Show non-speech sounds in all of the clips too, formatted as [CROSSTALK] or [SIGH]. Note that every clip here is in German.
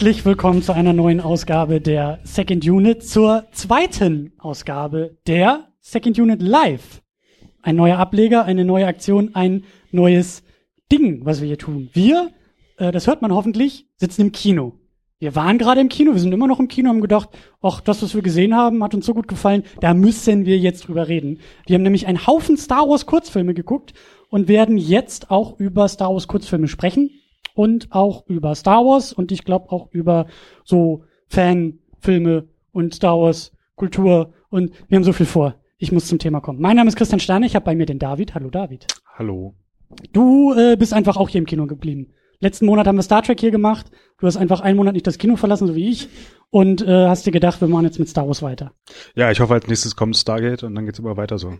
Herzlich willkommen zu einer neuen Ausgabe der Second Unit, zur zweiten Ausgabe der Second Unit Live. Ein neuer Ableger, eine neue Aktion, ein neues Ding, was wir hier tun. Wir, äh, das hört man hoffentlich, sitzen im Kino. Wir waren gerade im Kino, wir sind immer noch im Kino, haben gedacht, ach, das, was wir gesehen haben, hat uns so gut gefallen, da müssen wir jetzt drüber reden. Wir haben nämlich einen Haufen Star Wars Kurzfilme geguckt und werden jetzt auch über Star Wars Kurzfilme sprechen und auch über Star Wars und ich glaube auch über so Fanfilme und Star Wars Kultur und wir haben so viel vor. Ich muss zum Thema kommen. Mein Name ist Christian Steiner, ich habe bei mir den David. Hallo David. Hallo. Du äh, bist einfach auch hier im Kino geblieben. Letzten Monat haben wir Star Trek hier gemacht. Du hast einfach einen Monat nicht das Kino verlassen, so wie ich. Und äh, hast dir gedacht, wir machen jetzt mit Star Wars weiter. Ja, ich hoffe, als nächstes kommt Stargate und dann geht's immer weiter so.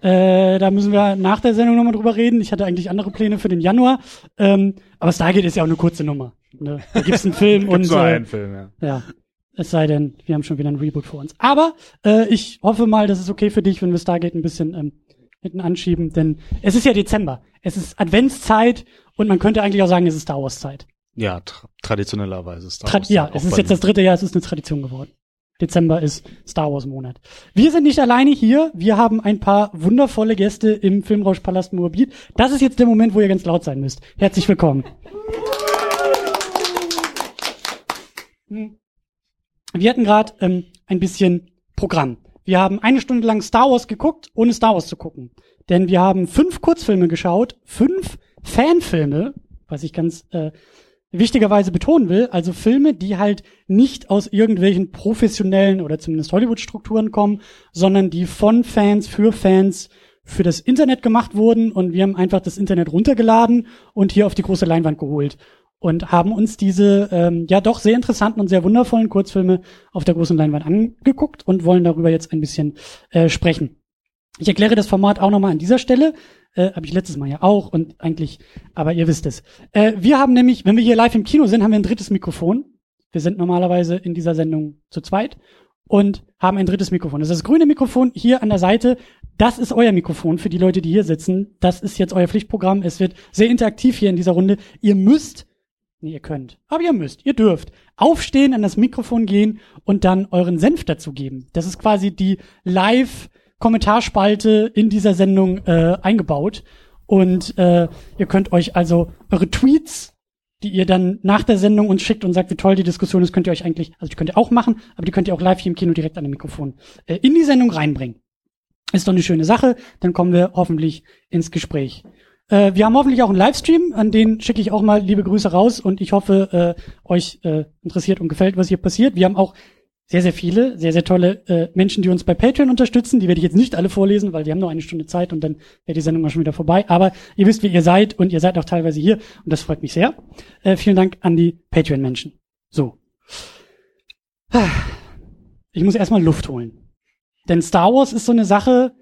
Äh, da müssen wir nach der Sendung nochmal drüber reden. Ich hatte eigentlich andere Pläne für den Januar. Ähm, aber Stargate ist ja auch eine kurze Nummer. Ne? Da gibt's einen [LAUGHS] Film und nur äh, einen Film, ja. ja. Es sei denn, wir haben schon wieder ein Reboot vor uns. Aber äh, ich hoffe mal, das ist okay für dich, wenn wir Stargate ein bisschen ähm, hinten anschieben, denn es ist ja Dezember. Es ist Adventszeit und man könnte eigentlich auch sagen, es ist Star Wars Zeit. Ja, tra traditionellerweise Star Tra Wars. ja, es ist jetzt das dritte Jahr, es ist eine Tradition geworden. Dezember ist Star Wars Monat. Wir sind nicht alleine hier. Wir haben ein paar wundervolle Gäste im Filmrauschpalast Moabit. Das ist jetzt der Moment, wo ihr ganz laut sein müsst. Herzlich willkommen. Wir hatten gerade ähm, ein bisschen Programm. Wir haben eine Stunde lang Star Wars geguckt, ohne Star Wars zu gucken. Denn wir haben fünf Kurzfilme geschaut, fünf Fanfilme, was ich ganz äh, wichtigerweise betonen will, also Filme, die halt nicht aus irgendwelchen professionellen oder zumindest Hollywood-Strukturen kommen, sondern die von Fans für Fans für das Internet gemacht wurden und wir haben einfach das Internet runtergeladen und hier auf die große Leinwand geholt und haben uns diese ähm, ja doch sehr interessanten und sehr wundervollen Kurzfilme auf der großen Leinwand angeguckt und wollen darüber jetzt ein bisschen äh, sprechen. Ich erkläre das Format auch nochmal an dieser Stelle. Äh, Habe ich letztes Mal ja auch und eigentlich, aber ihr wisst es. Äh, wir haben nämlich, wenn wir hier live im Kino sind, haben wir ein drittes Mikrofon. Wir sind normalerweise in dieser Sendung zu zweit und haben ein drittes Mikrofon. Das ist das grüne Mikrofon hier an der Seite. Das ist euer Mikrofon für die Leute, die hier sitzen. Das ist jetzt euer Pflichtprogramm. Es wird sehr interaktiv hier in dieser Runde. Ihr müsst, nee, ihr könnt, aber ihr müsst, ihr dürft aufstehen, an das Mikrofon gehen und dann euren Senf dazu geben. Das ist quasi die Live- Kommentarspalte in dieser Sendung äh, eingebaut. Und äh, ihr könnt euch also eure Tweets, die ihr dann nach der Sendung uns schickt und sagt, wie toll die Diskussion ist, könnt ihr euch eigentlich, also die könnt ihr auch machen, aber die könnt ihr auch live hier im Kino direkt an dem Mikrofon äh, in die Sendung reinbringen. Ist doch eine schöne Sache, dann kommen wir hoffentlich ins Gespräch. Äh, wir haben hoffentlich auch einen Livestream, an den schicke ich auch mal liebe Grüße raus und ich hoffe, äh, euch äh, interessiert und gefällt, was hier passiert. Wir haben auch sehr, sehr viele, sehr, sehr tolle äh, Menschen, die uns bei Patreon unterstützen. Die werde ich jetzt nicht alle vorlesen, weil wir haben nur eine Stunde Zeit und dann wäre die Sendung mal schon wieder vorbei. Aber ihr wisst, wie ihr seid und ihr seid auch teilweise hier und das freut mich sehr. Äh, vielen Dank an die Patreon-Menschen. So. Ich muss erstmal Luft holen. Denn Star Wars ist so eine Sache,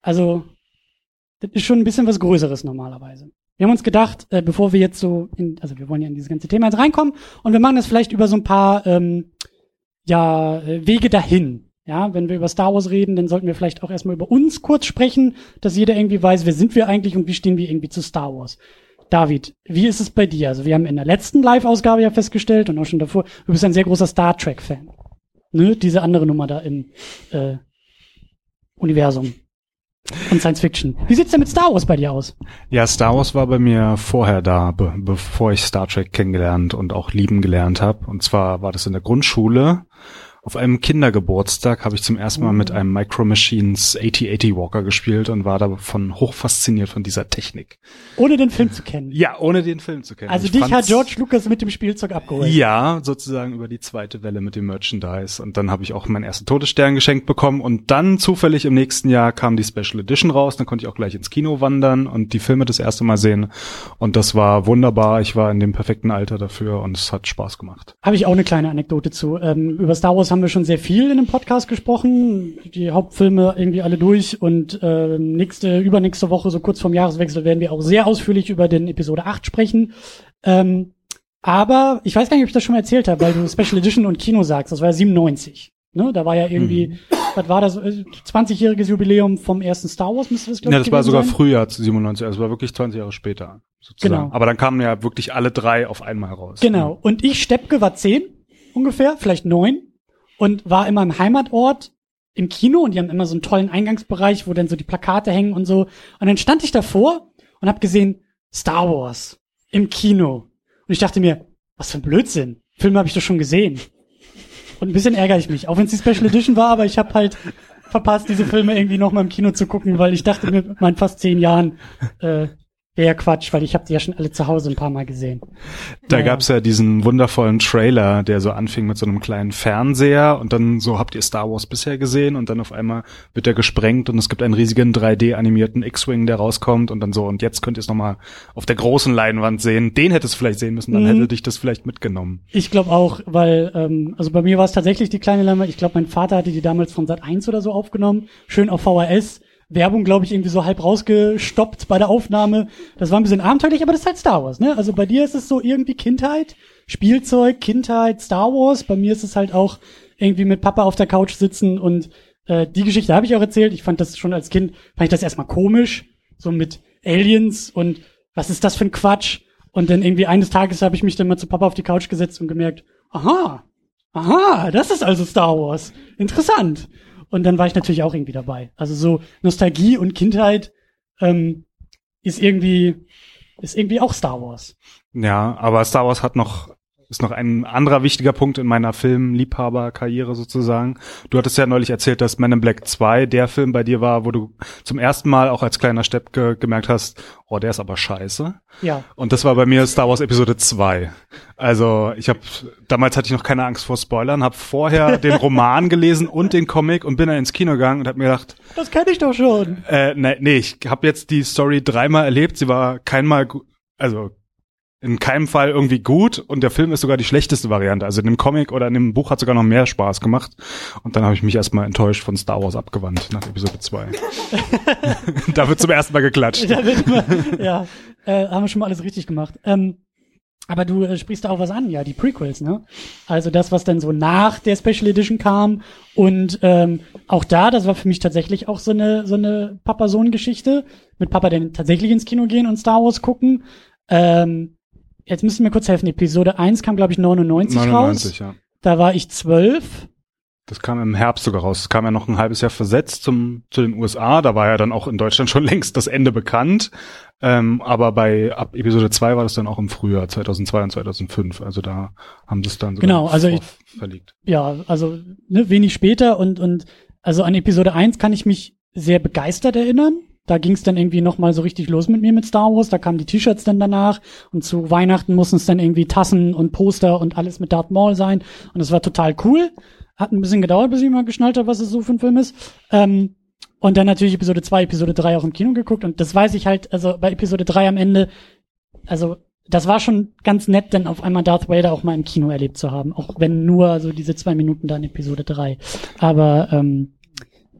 also das ist schon ein bisschen was Größeres normalerweise. Wir haben uns gedacht, äh, bevor wir jetzt so, in, also wir wollen ja in dieses ganze Thema jetzt reinkommen und wir machen das vielleicht über so ein paar ähm, ja, äh, Wege dahin. Ja, wenn wir über Star Wars reden, dann sollten wir vielleicht auch erstmal über uns kurz sprechen, dass jeder irgendwie weiß, wer sind wir eigentlich und wie stehen wir irgendwie zu Star Wars. David, wie ist es bei dir? Also wir haben in der letzten Live-Ausgabe ja festgestellt und auch schon davor, du bist ein sehr großer Star Trek-Fan. Ne? Diese andere Nummer da im äh, Universum und Science Fiction. Wie sieht's denn mit Star Wars bei dir aus? Ja, Star Wars war bei mir vorher da, be bevor ich Star Trek kennengelernt und auch lieben gelernt habe. Und zwar war das in der Grundschule. Auf einem Kindergeburtstag habe ich zum ersten Mal mit einem Micro Machines 8080 Walker gespielt und war davon hoch fasziniert von dieser Technik. Ohne den Film zu kennen. Ja, ohne den Film zu kennen. Also Ich dich hat George Lucas mit dem Spielzeug abgeholt. Ja, sozusagen über die zweite Welle mit dem Merchandise. Und dann habe ich auch meinen ersten Todesstern geschenkt bekommen. Und dann zufällig im nächsten Jahr kam die Special Edition raus. Dann konnte ich auch gleich ins Kino wandern und die Filme das erste Mal sehen. Und das war wunderbar. Ich war in dem perfekten Alter dafür und es hat Spaß gemacht. Habe ich auch eine kleine Anekdote zu. Ähm, über Star Wars haben wir schon sehr viel in dem Podcast gesprochen. Die Hauptfilme irgendwie alle durch und äh, nächste, übernächste Woche, so kurz vorm Jahreswechsel, werden wir auch sehr ausführlich über den Episode 8 sprechen. Ähm, aber ich weiß gar nicht, ob ich das schon mal erzählt habe, weil du Special Edition und Kino sagst. Das war ja 97. Ne? Da war ja irgendwie, Mhm. was war das, äh, 20-jähriges Jubiläum vom ersten Star Wars, müsste das, glaub Ja, ich, das war sogar sein? früher, 97, also war wirklich 20 Jahre später. Sozusagen. Genau. Aber dann kamen ja wirklich alle drei auf einmal raus. Genau. Und ich, Steppke, war zehn ungefähr, vielleicht neun und war immer im Heimatort im Kino und die haben immer so einen tollen Eingangsbereich, wo dann so die Plakate hängen und so. Und dann stand ich davor und habe gesehen Star Wars im Kino. Und ich dachte mir, was für ein Blödsinn. Filme habe ich doch schon gesehen. Und ein bisschen ärgere ich mich, auch wenn es die Special Edition war, aber ich habe halt verpasst, diese Filme irgendwie nochmal im Kino zu gucken, weil ich dachte mir mit meinen fast zehn Jahren, äh, wäre Quatsch, weil ich habe die ja schon alle zu Hause ein paar Mal gesehen. Da Naja. gab's ja diesen wundervollen Trailer, der so anfing mit so einem kleinen Fernseher und dann so habt ihr Star Wars bisher gesehen und dann auf einmal wird er gesprengt und es gibt einen riesigen 3D animierten X-Wing, der rauskommt und dann so und jetzt könnt ihr es nochmal auf der großen Leinwand sehen. Den hättest du vielleicht sehen müssen, dann Mhm. hätte dich das vielleicht mitgenommen. Ich glaube auch, weil, ähm, also bei mir war es tatsächlich die kleine Leinwand. Ich glaube, mein Vater hatte die damals von Sat 1 oder so aufgenommen. Schön auf VHS. Werbung, glaube ich, irgendwie so halb rausgestoppt bei der Aufnahme. Das war ein bisschen abenteuerlich, aber das ist halt Star Wars, ne? Also bei dir ist es so irgendwie Kindheit, Spielzeug, Kindheit, Star Wars. Bei mir ist es halt auch irgendwie mit Papa auf der Couch sitzen und äh, die Geschichte habe ich auch erzählt. Ich fand das schon als Kind, fand ich das erstmal komisch, so mit Aliens und was ist das für ein Quatsch? Und dann irgendwie eines Tages habe ich mich dann mal zu Papa auf die Couch gesetzt und gemerkt, aha, aha, das ist also Star Wars. Interessant. Und dann war ich natürlich auch irgendwie dabei. Also so Nostalgie und Kindheit ähm, ist irgendwie ist irgendwie auch Star Wars. Ja, aber Star Wars hat noch ist noch ein anderer wichtiger Punkt in meiner Filmliebhaberkarriere sozusagen. Du hattest ja neulich erzählt, dass Men in Black 2 der Film bei dir war, wo du zum ersten Mal auch als kleiner Stepp ge gemerkt hast, oh, der ist aber scheiße. Ja. Und das war bei mir Star Wars Episode 2. Also ich habe damals hatte ich noch keine Angst vor Spoilern, habe vorher [LAUGHS] den Roman gelesen und den Comic und bin dann ins Kino gegangen und habe mir gedacht, Das kenne ich doch schon. äh, nee, nee ich habe jetzt die Story dreimal erlebt. Sie war keinmal, also in keinem Fall irgendwie gut und der Film ist sogar die schlechteste Variante. Also in dem Comic oder in dem Buch hat sogar noch mehr Spaß gemacht. Und dann habe ich mich erstmal enttäuscht von Star Wars abgewandt nach Episode 2. [LAUGHS] da wird zum ersten Mal geklatscht. Immer, ja, äh, haben wir schon mal alles richtig gemacht. Ähm, aber du äh, sprichst da auch was an, ja, die Prequels, ne? Also das, was dann so nach der Special Edition kam und ähm, auch da, das war für mich tatsächlich auch so eine so eine Papa-Sohn-Geschichte mit Papa, dann tatsächlich ins Kino gehen und Star Wars gucken. Ähm, jetzt müssen wir kurz helfen. Episode 1 kam, glaube ich, 99, 99, raus. ja. Da war ich zwölf. Das kam im Herbst sogar raus. Das kam ja noch ein halbes Jahr versetzt zum, zu den USA. Da war ja dann auch in Deutschland [LAUGHS] schon längst das Ende bekannt. Ähm, aber bei ab Episode 2 war das dann auch im Frühjahr 2002 und 2005. Also da haben sie es dann sogar Genau, also ich- verlegt. ja, also ne, wenig später und und also an Episode 1 kann ich mich sehr begeistert erinnern. Da ging es dann irgendwie noch mal so richtig los mit mir mit Star Wars. Da kamen die T-Shirts dann danach und zu Weihnachten mussten es dann irgendwie Tassen und Poster und alles mit Darth Maul sein und es war total cool. Hat ein bisschen gedauert, bis ich mal geschnallt habe, was es so für ein Film ist. Ähm, und dann natürlich Episode 2, Episode 3 auch im Kino geguckt und das weiß ich halt, also bei Episode 3 am Ende, also das war schon ganz nett, dann auf einmal Darth Vader auch mal im Kino erlebt zu haben, auch wenn nur so diese zwei Minuten da in Episode 3. Aber ähm,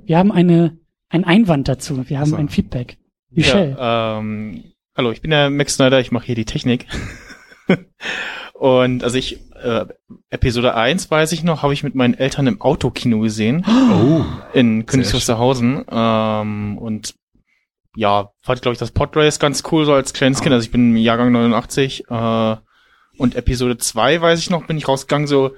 wir haben eine einen Einwand dazu, wir haben So. ein Feedback. Michelle. Ja, ähm, hallo, ich bin der Max Snyder, ich mache hier die Technik. [LAUGHS] Und also ich, äh, Episode 1 weiß ich noch, habe ich mit meinen Eltern im Autokino gesehen, [GASPS] Oh. in Königs Wusterhausen. Ähm, und ja, fand glaube ich das Podrace ganz cool, so als kleines Kind. Also ich bin im Jahrgang 89. Äh, und Episode 2 weiß ich noch, bin ich rausgegangen, so,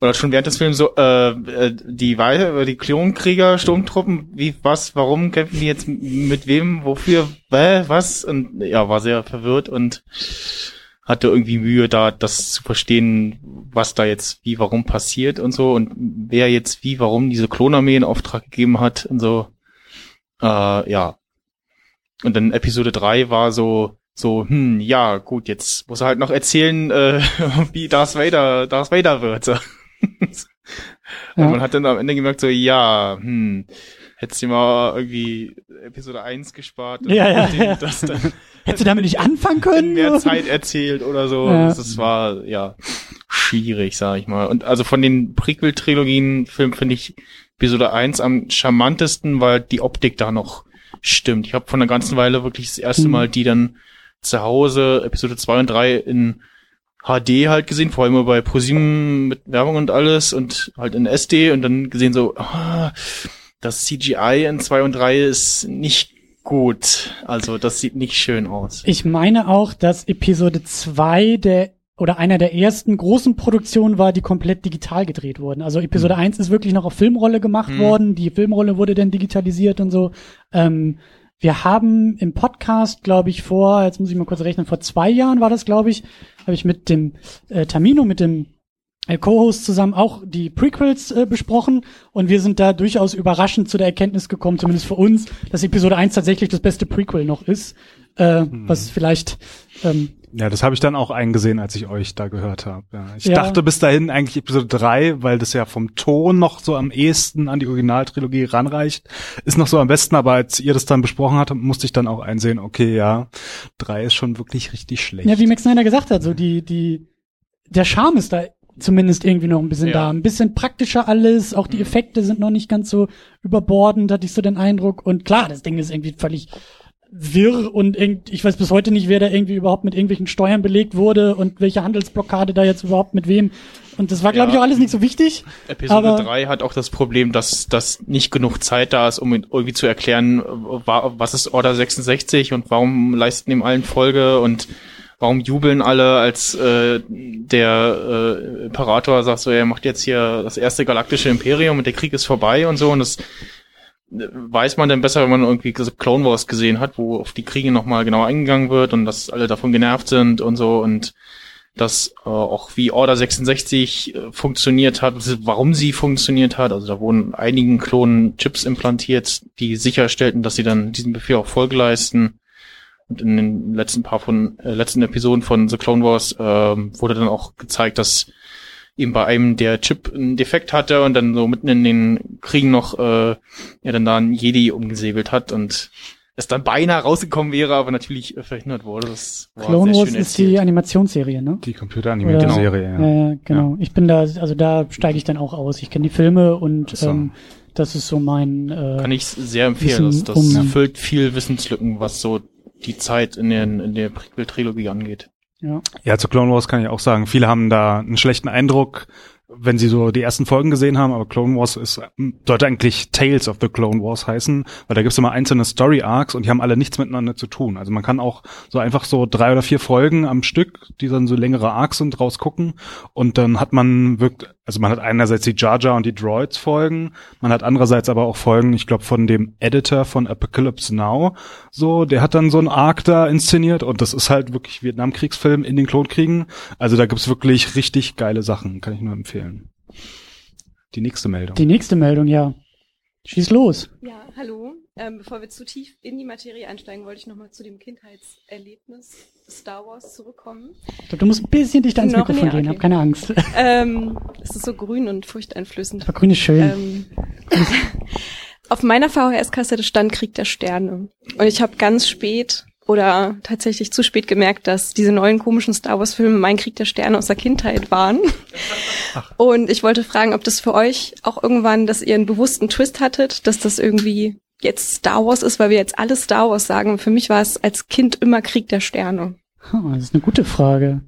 oder schon während des Films so, äh, äh, die Wei- die Klonkrieger, Sturmtruppen, wie, was, warum kämpfen die jetzt mit wem, wofür, hä, was? Und ja, war sehr verwirrt und hatte irgendwie Mühe, da das zu verstehen, was da jetzt wie, warum passiert und so und wer jetzt wie, warum diese Klonarmee in Auftrag gegeben hat und so. Äh, ja. Und dann Episode 3 war so, so, hm, ja, gut, jetzt muss er halt noch erzählen, äh, [LAUGHS] wie Darth Vader, Darth Vader wird. So. Ja. Und man hat dann am Ende gemerkt, so, ja, hm, hättest du mal irgendwie Episode 1 gespart und Ja, ja, ja. das dann [LAUGHS] Hättest du damit nicht anfangen können? mehr Zeit erzählt oder so. Ja. Das, war, ja, schwierig, sag ich mal. Und also von den Prequel-Trilogien-Filmen finde ich Episode 1 am charmantesten, weil die Optik da noch stimmt. Ich habe von einer ganzen Weile wirklich das erste Mhm. Mal die dann zu Hause, Episode 2 und 3 in HD halt gesehen, vor allem bei ProSieben mit Werbung und alles und halt in SD und dann gesehen so, ah, das CGI in 2 und 3 ist nicht gut. Also das sieht nicht schön aus. Ich meine auch, dass Episode 2 der oder einer der ersten großen Produktionen war, die komplett digital gedreht wurden. Also Episode Mhm. 1 ist wirklich noch auf Filmrolle gemacht Mhm. worden. Die Filmrolle wurde dann digitalisiert und so. Ähm, wir haben im Podcast, glaube ich, vor, jetzt muss ich mal kurz rechnen, vor zwei Jahren war das, glaube ich, habe ich mit dem äh, Tamino, mit dem äh, Co-Host zusammen auch die Prequels äh, besprochen. Und wir sind da durchaus überraschend zu der Erkenntnis gekommen, zumindest für uns, dass Episode 1 tatsächlich das beste Prequel noch ist, äh, was vielleicht ähm, Ja, das habe ich dann auch eingesehen, als ich euch da gehört habe. Ja, ich Ja. dachte bis dahin eigentlich Episode 3, weil das ja vom Ton noch so am ehesten an die Originaltrilogie ranreicht, ist noch so am besten, aber als ihr das dann besprochen habt, musste ich dann auch einsehen, okay, ja, 3 ist schon wirklich richtig schlecht. Ja, wie Max Snyder gesagt hat, so die, die, der Charme ist da zumindest irgendwie noch ein bisschen Ja. da. Ein bisschen praktischer alles, auch die Effekte sind noch nicht ganz so überbordend, hatte ich so den Eindruck. Und klar, das Ding ist irgendwie völlig wirr und ich weiß bis heute nicht, wer da irgendwie überhaupt mit irgendwelchen Steuern belegt wurde und welche Handelsblockade da jetzt überhaupt mit wem. Und das war, glaube ich, Ja. auch alles nicht so wichtig. Episode Aber- 3 hat auch das Problem, dass, dass nicht genug Zeit da ist, um irgendwie zu erklären, wa- was ist Order 66 und warum leisten ihm allen Folge und warum jubeln alle, als äh, der äh, Imperator sagt so, er macht jetzt hier das erste galaktische Imperium und der Krieg ist vorbei und so und das weiß man dann besser, wenn man irgendwie Clone Wars gesehen hat, wo auf die Kriege nochmal genau eingegangen wird und dass alle davon genervt sind und so und dass äh, auch wie Order 66 äh, funktioniert hat, warum sie funktioniert hat. Also da wurden einigen Klonen Chips implantiert, die sicherstellten, dass sie dann diesen Befehl auch Folge leisten. Und in den letzten paar von äh, letzten Episoden von The Clone Wars ähm, wurde dann auch gezeigt, dass eben bei einem der Chip einen Defekt hatte und dann so mitten in den Kriegen noch äh, ja dann da ein Jedi umgesäbelt hat und es dann beinahe rausgekommen wäre, aber natürlich äh, verhindert wurde. Das war Clone sehr Wars schön ist die. Animationsserie, ne? die computeranimierte Oder- Serie, ja. Ja, ja, genau. Ich bin da, also da steige ich dann auch aus. Ich kenne die Filme und so. ähm, das ist so mein äh, Kann ich sehr empfehlen. Das, Wissen das um- füllt viel Wissenslücken, was so die Zeit in, den, in der Prequel-Trilogie angeht. Ja. Ja, zu Clone Wars kann ich auch sagen, viele haben da einen schlechten Eindruck, wenn sie so die ersten Folgen gesehen haben, aber Clone Wars ist, sollte eigentlich Tales of the Clone Wars heißen, weil da gibt's immer einzelne Story Arcs und die haben alle nichts miteinander zu tun. Also man kann auch so einfach so drei oder vier Folgen am Stück, die dann so längere Arcs sind, rausgucken und dann hat man wirkt, also man hat einerseits die Jar Jar und die Droids Folgen, man hat andererseits aber auch Folgen, ich glaube von dem Editor von Apocalypse Now, so, der hat dann so einen Arc da inszeniert und das ist halt wirklich Vietnamkriegsfilm in den Klonkriegen. Also da gibt's wirklich richtig geile Sachen, kann ich nur empfehlen. Die nächste Meldung. Die nächste Meldung, ja. Schieß los. Ja, hallo. Ähm, bevor wir zu tief in die Materie einsteigen, wollte ich nochmal zu dem Kindheitserlebnis Star Wars zurückkommen. Ich glaube, du musst ein bisschen dichter ans Noch Mikrofon näher, gehen, okay. hab keine Angst. ähm, es ist so grün und furchteinflößend. Aber grün ist schön. Ähm, [LAUGHS] auf meiner VHS-Kassette stand Krieg der Sterne. Und ich habe ganz spät oder tatsächlich zu spät gemerkt, dass diese neuen komischen Star Wars-Filme mein Krieg der Sterne aus der Kindheit waren. Und ich wollte fragen, ob das für euch auch irgendwann, dass ihr einen bewussten Twist hattet, dass das irgendwie jetzt Star Wars ist, weil wir jetzt alle Star Wars sagen. Für mich war es als Kind immer Krieg der Sterne. Hm, das ist eine gute Frage.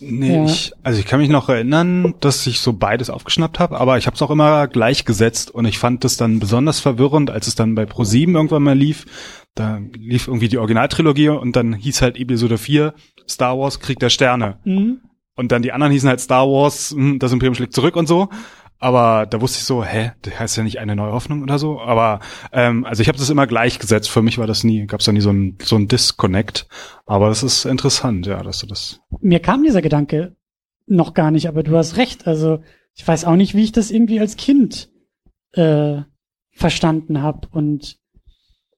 Nee, Ja. ich, also ich kann mich noch erinnern, dass ich so beides aufgeschnappt habe, aber ich habe es auch immer gleichgesetzt und ich fand es dann besonders verwirrend, als es dann bei Pro7 irgendwann mal lief. Da lief irgendwie die Originaltrilogie und dann hieß halt Episode 4 Star Wars Krieg der Sterne. Mhm. Und dann die anderen hießen halt Star Wars, hm, das Imperium schlägt zurück und so. Aber da wusste ich so, hä, das heißt ja nicht eine neue Hoffnung oder so. Aber ähm, also ich habe das immer gleichgesetzt. Für mich war das nie, gab es da nie so ein so ein Disconnect. Aber das ist interessant, ja, dass du das. Mir kam dieser Gedanke noch gar nicht, aber du hast recht. Also ich weiß auch nicht, wie ich das irgendwie als Kind äh, verstanden habe. Und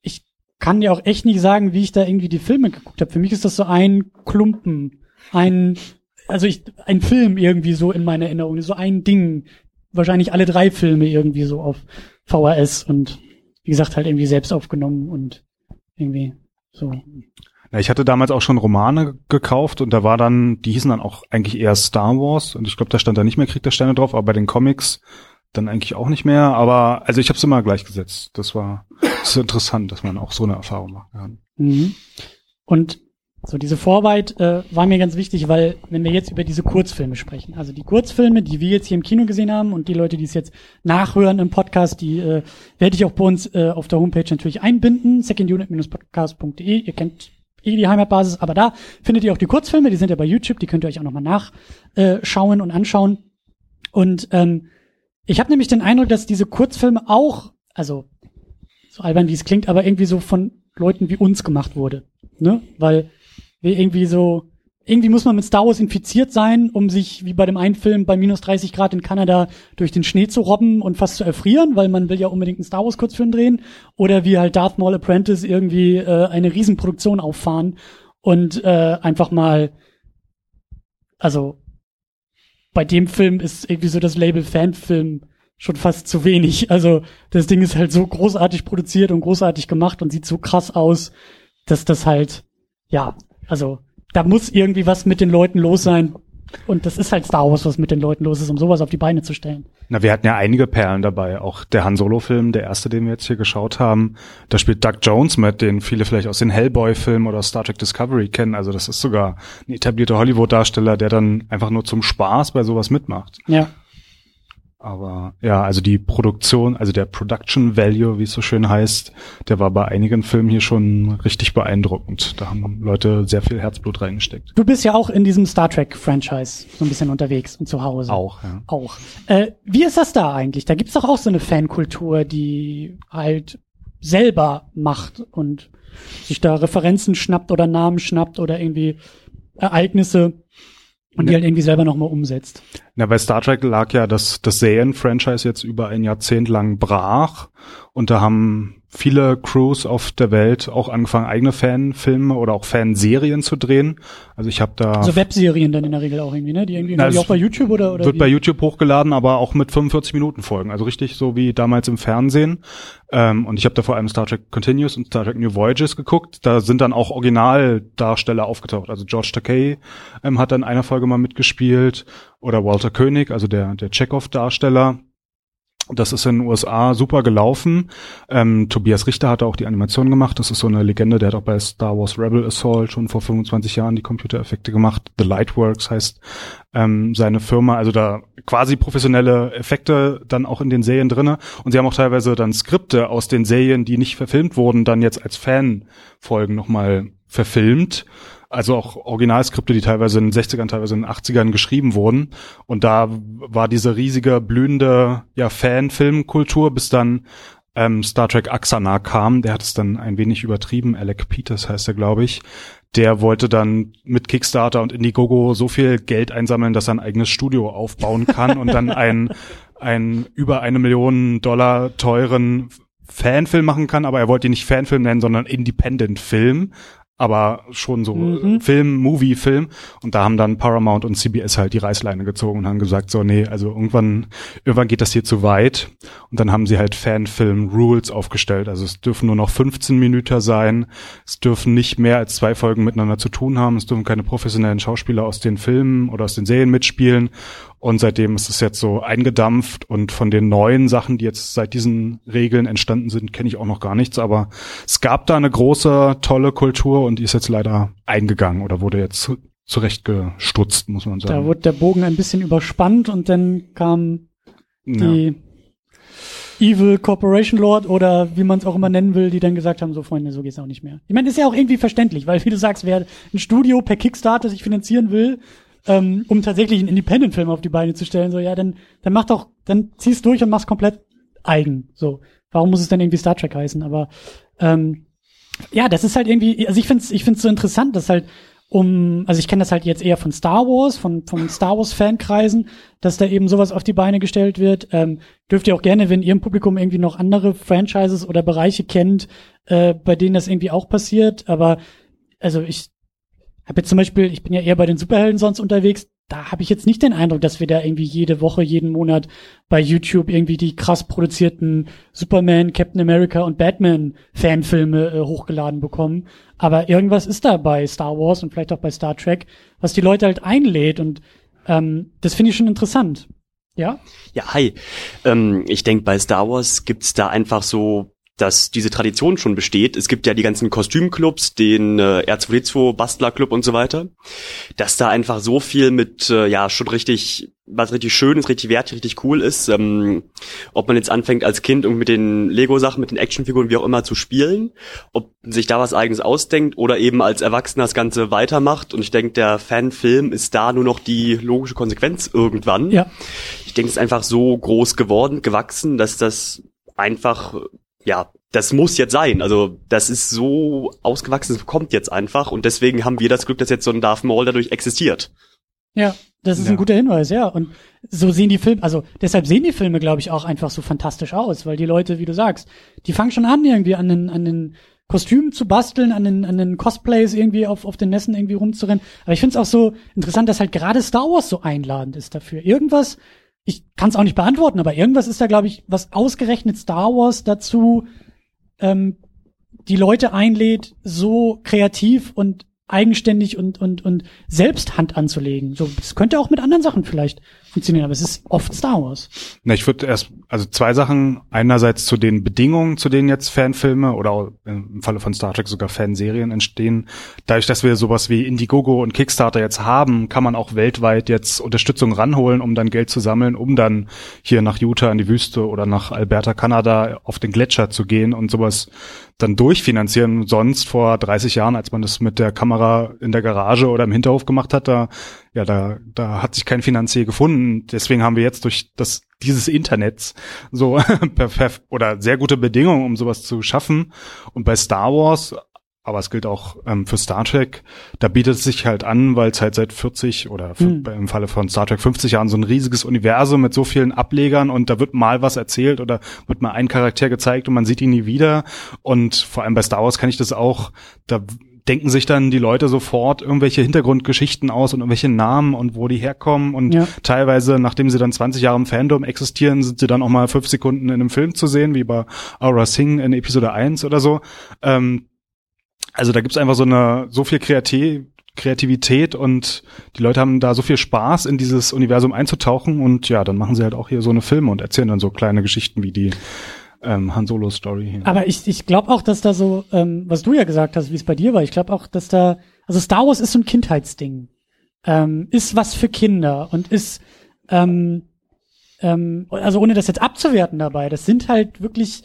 ich kann dir auch echt nicht sagen, wie ich da irgendwie die Filme geguckt habe. Für mich ist das so ein Klumpen, ein, also ich, ein Film irgendwie so in meiner Erinnerung, so ein Ding. Wahrscheinlich alle drei Filme irgendwie so auf VHS und wie gesagt halt irgendwie selbst aufgenommen und irgendwie so. Ja, ich hatte damals auch schon Romane gekauft und da war dann, die hießen dann auch eigentlich eher Star Wars und ich glaube, da stand da nicht mehr Krieg der Sterne drauf, aber bei den Comics dann eigentlich auch nicht mehr. Aber also ich habe es immer gleichgesetzt. Das war ist interessant, dass man auch so eine Erfahrung machen kann. Mhm. Und So, diese Vorarbeit äh, war mir ganz wichtig, weil wenn wir jetzt über diese Kurzfilme sprechen, also die Kurzfilme, die wir jetzt hier im Kino gesehen haben und die Leute, die es jetzt nachhören im Podcast, die äh, werde ich auch bei uns äh, auf der Homepage natürlich einbinden, secondunit-podcast.de. Ihr kennt eh die Heimatbasis, aber da findet ihr auch die Kurzfilme, die sind ja bei YouTube, die könnt ihr euch auch nochmal nachschauen und anschauen. Und ähm, ich habe nämlich den Eindruck, dass diese Kurzfilme auch, also so albern wie es klingt, aber irgendwie so von Leuten wie uns gemacht wurde. Ne? Weil wir irgendwie so, irgendwie muss man mit Star Wars infiziert sein, um sich wie bei dem einen Film bei minus 30 Grad in Kanada durch den Schnee zu robben und fast zu erfrieren, weil man will ja unbedingt einen Star Wars Kurzfilm drehen. Oder wie halt Darth Maul Apprentice irgendwie äh, eine Riesenproduktion auffahren und äh, einfach mal, also bei dem Film ist irgendwie so das Label Fanfilm schon fast zu wenig. Also das Ding ist halt so großartig produziert und großartig gemacht und sieht so krass aus, dass das halt, ja, also da muss irgendwie was mit den Leuten los sein. Und das ist halt Star Wars, was mit den Leuten los ist, um sowas auf die Beine zu stellen. Na, wir hatten ja einige Perlen dabei. Auch der Han Solo-Film, der erste, den wir jetzt hier geschaut haben, da spielt Doug Jones mit, den viele vielleicht aus den Hellboy-Filmen oder Star Trek Discovery kennen. Also das ist sogar ein etablierter Hollywood-Darsteller, der dann einfach nur zum Spaß bei sowas mitmacht. Ja. Aber ja, also die Produktion, also der Production Value, wie es so schön heißt, der war bei einigen Filmen hier schon richtig beeindruckend. Da haben Leute sehr viel Herzblut reingesteckt. Du bist ja auch in diesem Star Trek Franchise so ein bisschen unterwegs und zu Hause. Auch, ja. Auch. Äh, wie ist das da eigentlich? Da gibt's doch auch so eine Fankultur, die halt selber macht und sich da Referenzen schnappt oder Namen schnappt oder irgendwie Ereignisse und die halt irgendwie selber nochmal umsetzt. Na, bei Star Trek lag ja das, das Serien-Franchise jetzt über ein Jahrzehnt lang brach und da haben viele Crews auf der Welt auch angefangen, eigene Fanfilme oder auch Fanserien zu drehen. Also ich habe da Also Webserien dann in der Regel auch irgendwie, ne? Die irgendwie Na, die auch bei YouTube oder oder wird wie? bei YouTube hochgeladen, aber auch mit 45 Minuten Folgen. Also richtig so wie damals im Fernsehen. Ähm, und ich habe da vor allem Star Trek Continues und Star Trek New Voyages geguckt. Da sind dann auch Originaldarsteller aufgetaucht. Also George Takei ähm, hat dann in einer Folge mal mitgespielt oder Walter König, also der der Chekhov-Darsteller. Das ist in den USA super gelaufen. Ähm, Tobias Richter hat auch die Animation gemacht. Das ist so eine Legende. Der hat auch bei Star Wars Rebel Assault schon vor 25 Jahren die Computereffekte gemacht. The Lightworks heißt ähm, seine Firma. Also da quasi professionelle Effekte dann auch in den Serien drinne. Und sie haben auch teilweise dann Skripte aus den Serien, die nicht verfilmt wurden, dann jetzt als Fanfolgen nochmal verfilmt. Also auch Originalskripte, die teilweise in den 60ern, teilweise in den 80ern geschrieben wurden. Und da war diese riesige, blühende ja, Fan-Filmkultur, bis dann ähm, Star Trek Axana kam. Der hat es dann ein wenig übertrieben. Alec Peters heißt er, glaube ich. Der wollte dann mit Kickstarter und Indiegogo so viel Geld einsammeln, dass er ein eigenes Studio aufbauen kann und dann einen, [LAUGHS] einen über eine Million Dollar teuren Fanfilm machen kann, aber er wollte ihn nicht Fanfilm nennen, sondern Independent-Film aber schon so Mhm. Film, Movie-Film. Und da haben dann Paramount und CBS halt die Reißleine gezogen und haben gesagt, so, nee, also irgendwann, irgendwann geht das hier zu weit. Und dann haben sie halt Fanfilm-Rules aufgestellt. Also es dürfen nur noch 15 Minuten sein. Es dürfen nicht mehr als zwei Folgen miteinander zu tun haben. Es dürfen keine professionellen Schauspieler aus den Filmen oder aus den Serien mitspielen. Und seitdem ist es jetzt so eingedampft und von den neuen Sachen, die jetzt seit diesen Regeln entstanden sind, kenne ich auch noch gar nichts. Aber es gab da eine große, tolle Kultur und die ist jetzt leider eingegangen oder wurde jetzt zu, zurechtgestutzt, muss man Da sagen. wurde der Bogen ein bisschen überspannt und dann kam ja. die Evil Corporation Lord oder wie man es auch immer nennen will, die dann gesagt haben, so Freunde, so geht's auch nicht mehr. Ich meine, ist ja auch irgendwie verständlich, weil wie du sagst, wer ein Studio per Kickstarter sich finanzieren will, ähm, um tatsächlich einen Independent-Film auf die Beine zu stellen, so ja, dann dann mach doch, dann zieh's durch und mach's komplett eigen. So, warum muss es denn irgendwie Star Trek heißen? Aber ähm, ja, das ist halt irgendwie, also ich find's, ich find's so interessant, dass halt um, also ich kenne das halt jetzt eher von Star Wars, von, von Star Wars Fankreisen, dass da eben sowas auf die Beine gestellt wird. Ähm, dürft ihr auch gerne, wenn ihr im Publikum irgendwie noch andere Franchises oder Bereiche kennt, äh, bei denen das irgendwie auch passiert. Aber also ich habe jetzt zum Beispiel, ich bin ja eher bei den Superhelden sonst unterwegs, da habe ich jetzt nicht den Eindruck, dass wir da irgendwie jede Woche, jeden Monat bei YouTube irgendwie die krass produzierten Superman, Captain America und Batman Fanfilme äh, hochgeladen bekommen. Aber irgendwas ist da bei Star Wars und vielleicht auch bei Star Trek, was die Leute halt einlädt und ähm, das finde ich schon interessant. Ja? Ja, hi. Ähm, ich denke, bei Star Wars gibt's da einfach so dass diese Tradition schon besteht. Es gibt ja die ganzen Kostümclubs, den äh, R2D2 Bastlerclub und so weiter, dass da einfach so viel mit äh, ja schon richtig was richtig schön ist, richtig wertig, richtig cool ist. Ähm, ob man jetzt anfängt als Kind irgendwie mit den Lego-Sachen, mit den Actionfiguren, wie auch immer zu spielen, ob sich da was eigenes ausdenkt oder eben als Erwachsener das Ganze weitermacht. Und ich denke, der Fanfilm ist da nur noch die logische Konsequenz irgendwann. Ja. Ich denke, es ist einfach so groß geworden, gewachsen, dass das einfach ja, das muss jetzt sein. Also das ist so ausgewachsen, es kommt jetzt einfach und deswegen haben wir das Glück, dass jetzt so ein Darth Maul dadurch existiert. Ja, das ist Ja. ein guter Hinweis, ja. Und so sehen die Filme, also deshalb sehen die Filme, glaube ich, auch einfach so fantastisch aus, weil die Leute, wie du sagst, die fangen schon an, irgendwie an den, an den Kostümen zu basteln, an den, an den Cosplays irgendwie auf, auf den Nässen irgendwie rumzurennen. Aber ich finde es auch so interessant, dass halt gerade Star Wars so einladend ist dafür. Irgendwas, ich kann es auch nicht beantworten, aber irgendwas ist da, glaube ich, was ausgerechnet Star Wars dazu ähm, die Leute einlädt, so kreativ und eigenständig und, und, und selbst Hand anzulegen. So, das könnte auch mit anderen Sachen vielleicht funktionieren, aber es ist oft Star Wars. Na, ich würde erst, also zwei Sachen. Einerseits zu den Bedingungen, zu denen jetzt Fanfilme oder im Falle von Star Trek sogar Fanserien entstehen. Dadurch, dass wir sowas wie Indiegogo und Kickstarter jetzt haben, kann man auch weltweit jetzt Unterstützung ranholen, um dann Geld zu sammeln, um dann hier nach Utah in die Wüste oder nach Alberta, Kanada auf den Gletscher zu gehen und sowas dann durchfinanzieren. Sonst vor 30 Jahren, als man das mit der Kamera in der Garage oder im Hinterhof gemacht hat, da ja, da, da hat sich kein Finanzier gefunden. Deswegen haben wir jetzt durch das, dieses Internets so [LAUGHS] oder sehr gute Bedingungen, um sowas zu schaffen. Und bei Star Wars, aber es gilt auch ähm, für Star Trek, da bietet es sich halt an, weil es halt seit 40 oder f- Hm. im Falle von Star Trek 50 Jahren so ein riesiges Universum mit so vielen Ablegern und da wird mal was erzählt oder wird mal ein Charakter gezeigt und man sieht ihn nie wieder. Und vor allem bei Star Wars kann ich das auch, da denken sich dann die Leute sofort irgendwelche Hintergrundgeschichten aus und irgendwelche Namen und wo die herkommen und Ja. teilweise, nachdem sie dann 20 Jahre im Fandom existieren, sind sie dann auch mal fünf Sekunden in einem Film zu sehen, wie bei Aura Singh in Episode 1 oder so. Ähm, also da gibt's einfach so eine, so viel Kreativ Kreativität und die Leute haben da so viel Spaß, in dieses Universum einzutauchen und ja, dann machen sie halt auch hier so eine Filme und erzählen dann so kleine Geschichten wie die ähm, Han Solo Story hier. Aber ich, ich glaube auch, dass da so, ähm, was du ja gesagt hast, wie es bei dir war, ich glaube auch, dass da, also Star Wars ist so ein Kindheitsding. Ähm, ist was für Kinder und ist, ähm, ähm, also ohne das jetzt abzuwerten dabei, das sind halt wirklich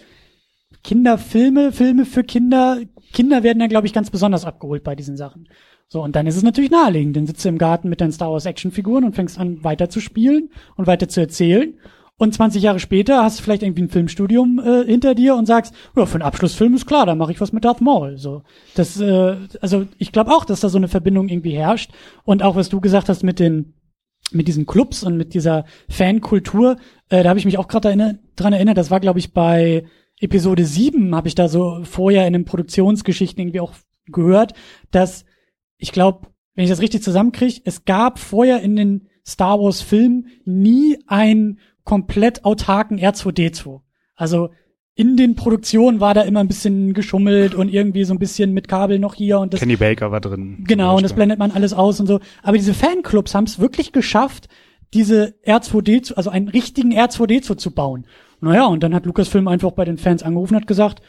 Kinderfilme, Filme für Kinder. Kinder werden ja, glaube ich, ganz besonders abgeholt bei diesen Sachen. So, und dann ist es natürlich naheliegend. Dann sitzt du im Garten mit deinen Star Wars Actionfiguren und fängst an, weiter zu spielen und weiter zu erzählen. Und 20 Jahre später hast du vielleicht irgendwie ein Filmstudium äh, hinter dir und sagst, ja, für einen Abschlussfilm ist klar, da mache ich was mit Darth Maul. So, das, äh, also ich glaube auch, dass da so eine Verbindung irgendwie herrscht. Und auch was du gesagt hast mit den mit diesen Clubs und mit dieser Fankultur, äh, da habe ich mich auch gerade erinner dran erinnert, das war, glaube ich, bei Episode 7 habe ich da so vorher in den Produktionsgeschichten irgendwie auch gehört, dass ich glaube, wenn ich das richtig zusammenkriege, es gab vorher in den Star Wars Filmen nie einen komplett autarken R2D2. Also in den Produktionen war da immer ein bisschen geschummelt und irgendwie so ein bisschen mit Kabel noch hier und das Kenny Baker war drin. Genau, und das blendet man alles aus und so. Aber diese Fanclubs haben es wirklich geschafft, diese R2D, zu, also einen richtigen R2D2 zu bauen. Naja, und dann hat Lucasfilm einfach bei den Fans angerufen und hat gesagt,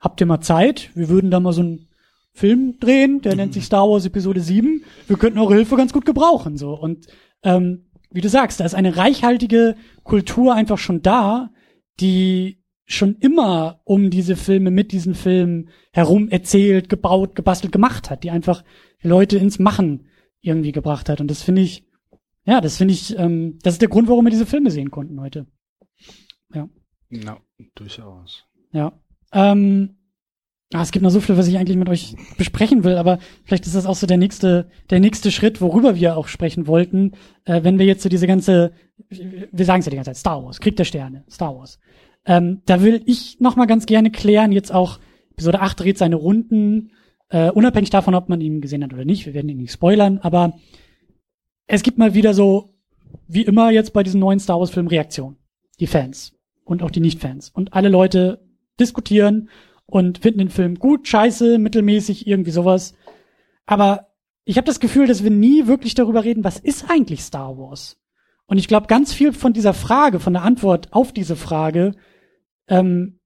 habt ihr mal Zeit? Wir würden da mal so einen Film drehen, der nennt sich Star Wars Episode 7. Wir könnten eure Hilfe ganz gut gebrauchen, so. Und, ähm, wie du sagst, da ist eine reichhaltige Kultur einfach schon da, die schon immer um diese Filme, mit diesen Filmen herum erzählt, gebaut, gebastelt, gemacht hat, die einfach Leute ins Machen irgendwie gebracht hat. Und das finde ich, ja, das finde ich, ähm, das ist der Grund, warum wir diese Filme sehen konnten heute. Ja, durchaus. Ja. Ähm, ah, es gibt noch so viel, was ich eigentlich mit euch besprechen will, aber vielleicht ist das auch so der nächste, der nächste Schritt, worüber wir auch sprechen wollten, äh, wenn wir jetzt so diese ganze, wir sagen es ja die ganze Zeit, Star Wars, Krieg der Sterne, Star Wars. Ähm, da will ich noch mal ganz gerne klären, jetzt auch Episode 8 dreht seine Runden, äh, unabhängig davon, ob man ihn gesehen hat oder nicht, wir werden ihn nicht spoilern, aber es gibt mal wieder so, wie immer jetzt bei diesen neuen Star Wars Filmen Reaktionen. Die Fans und auch die Nicht-Fans. Und alle Leute diskutieren und finden den Film gut, scheiße, mittelmäßig, irgendwie sowas. Aber ich habe das Gefühl, dass wir nie wirklich darüber reden, was ist eigentlich Star Wars? Und ich glaube, ganz viel von dieser Frage, von der Antwort auf diese Frage, ähm,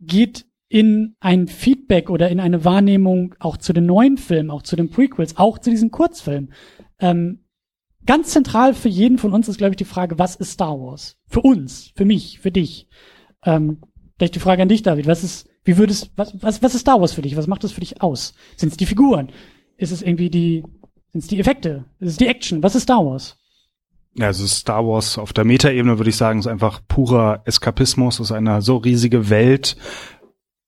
geht in ein Feedback oder in eine Wahrnehmung auch zu den neuen Filmen, auch zu den Prequels, auch zu diesen Kurzfilmen. Ähm, ganz zentral für jeden von uns ist, glaube ich, die Frage, was ist Star Wars? Für uns, für mich, für dich. Ähm, vielleicht die Frage an dich, David. Was ist, wie würdest, was, was, was ist Star Wars für dich? Was macht das für dich aus? Sind es die Figuren? Ist es irgendwie die, sind es die Effekte? Ist es die Action? Was ist Star Wars? Ja, also Star Wars auf der Metaebene würde ich sagen, ist einfach purer Eskapismus, ist eine so riesige Welt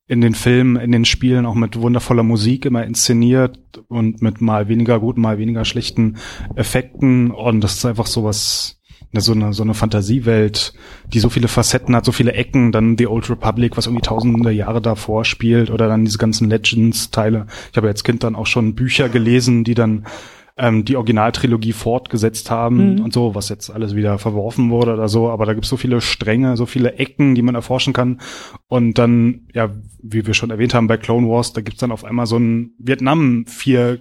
in den Filmen, in den Spielen auch mit wundervoller Musik immer inszeniert und mit mal weniger guten, mal weniger schlechten Effekten und das ist einfach sowas, so eine, so eine Fantasiewelt, die so viele Facetten hat, so viele Ecken, dann The Old Republic, was irgendwie tausende Jahre davor spielt oder dann diese ganzen Legends-Teile. Ich habe als Kind dann auch schon Bücher gelesen, die dann ähm, die Originaltrilogie fortgesetzt haben Mhm. und so, was jetzt alles wieder verworfen wurde oder so. Aber da gibt es so viele Stränge, so viele Ecken, die man erforschen kann. Und dann, ja, wie wir schon erwähnt haben bei Clone Wars, da gibt's dann auf einmal so ein Vietnam vier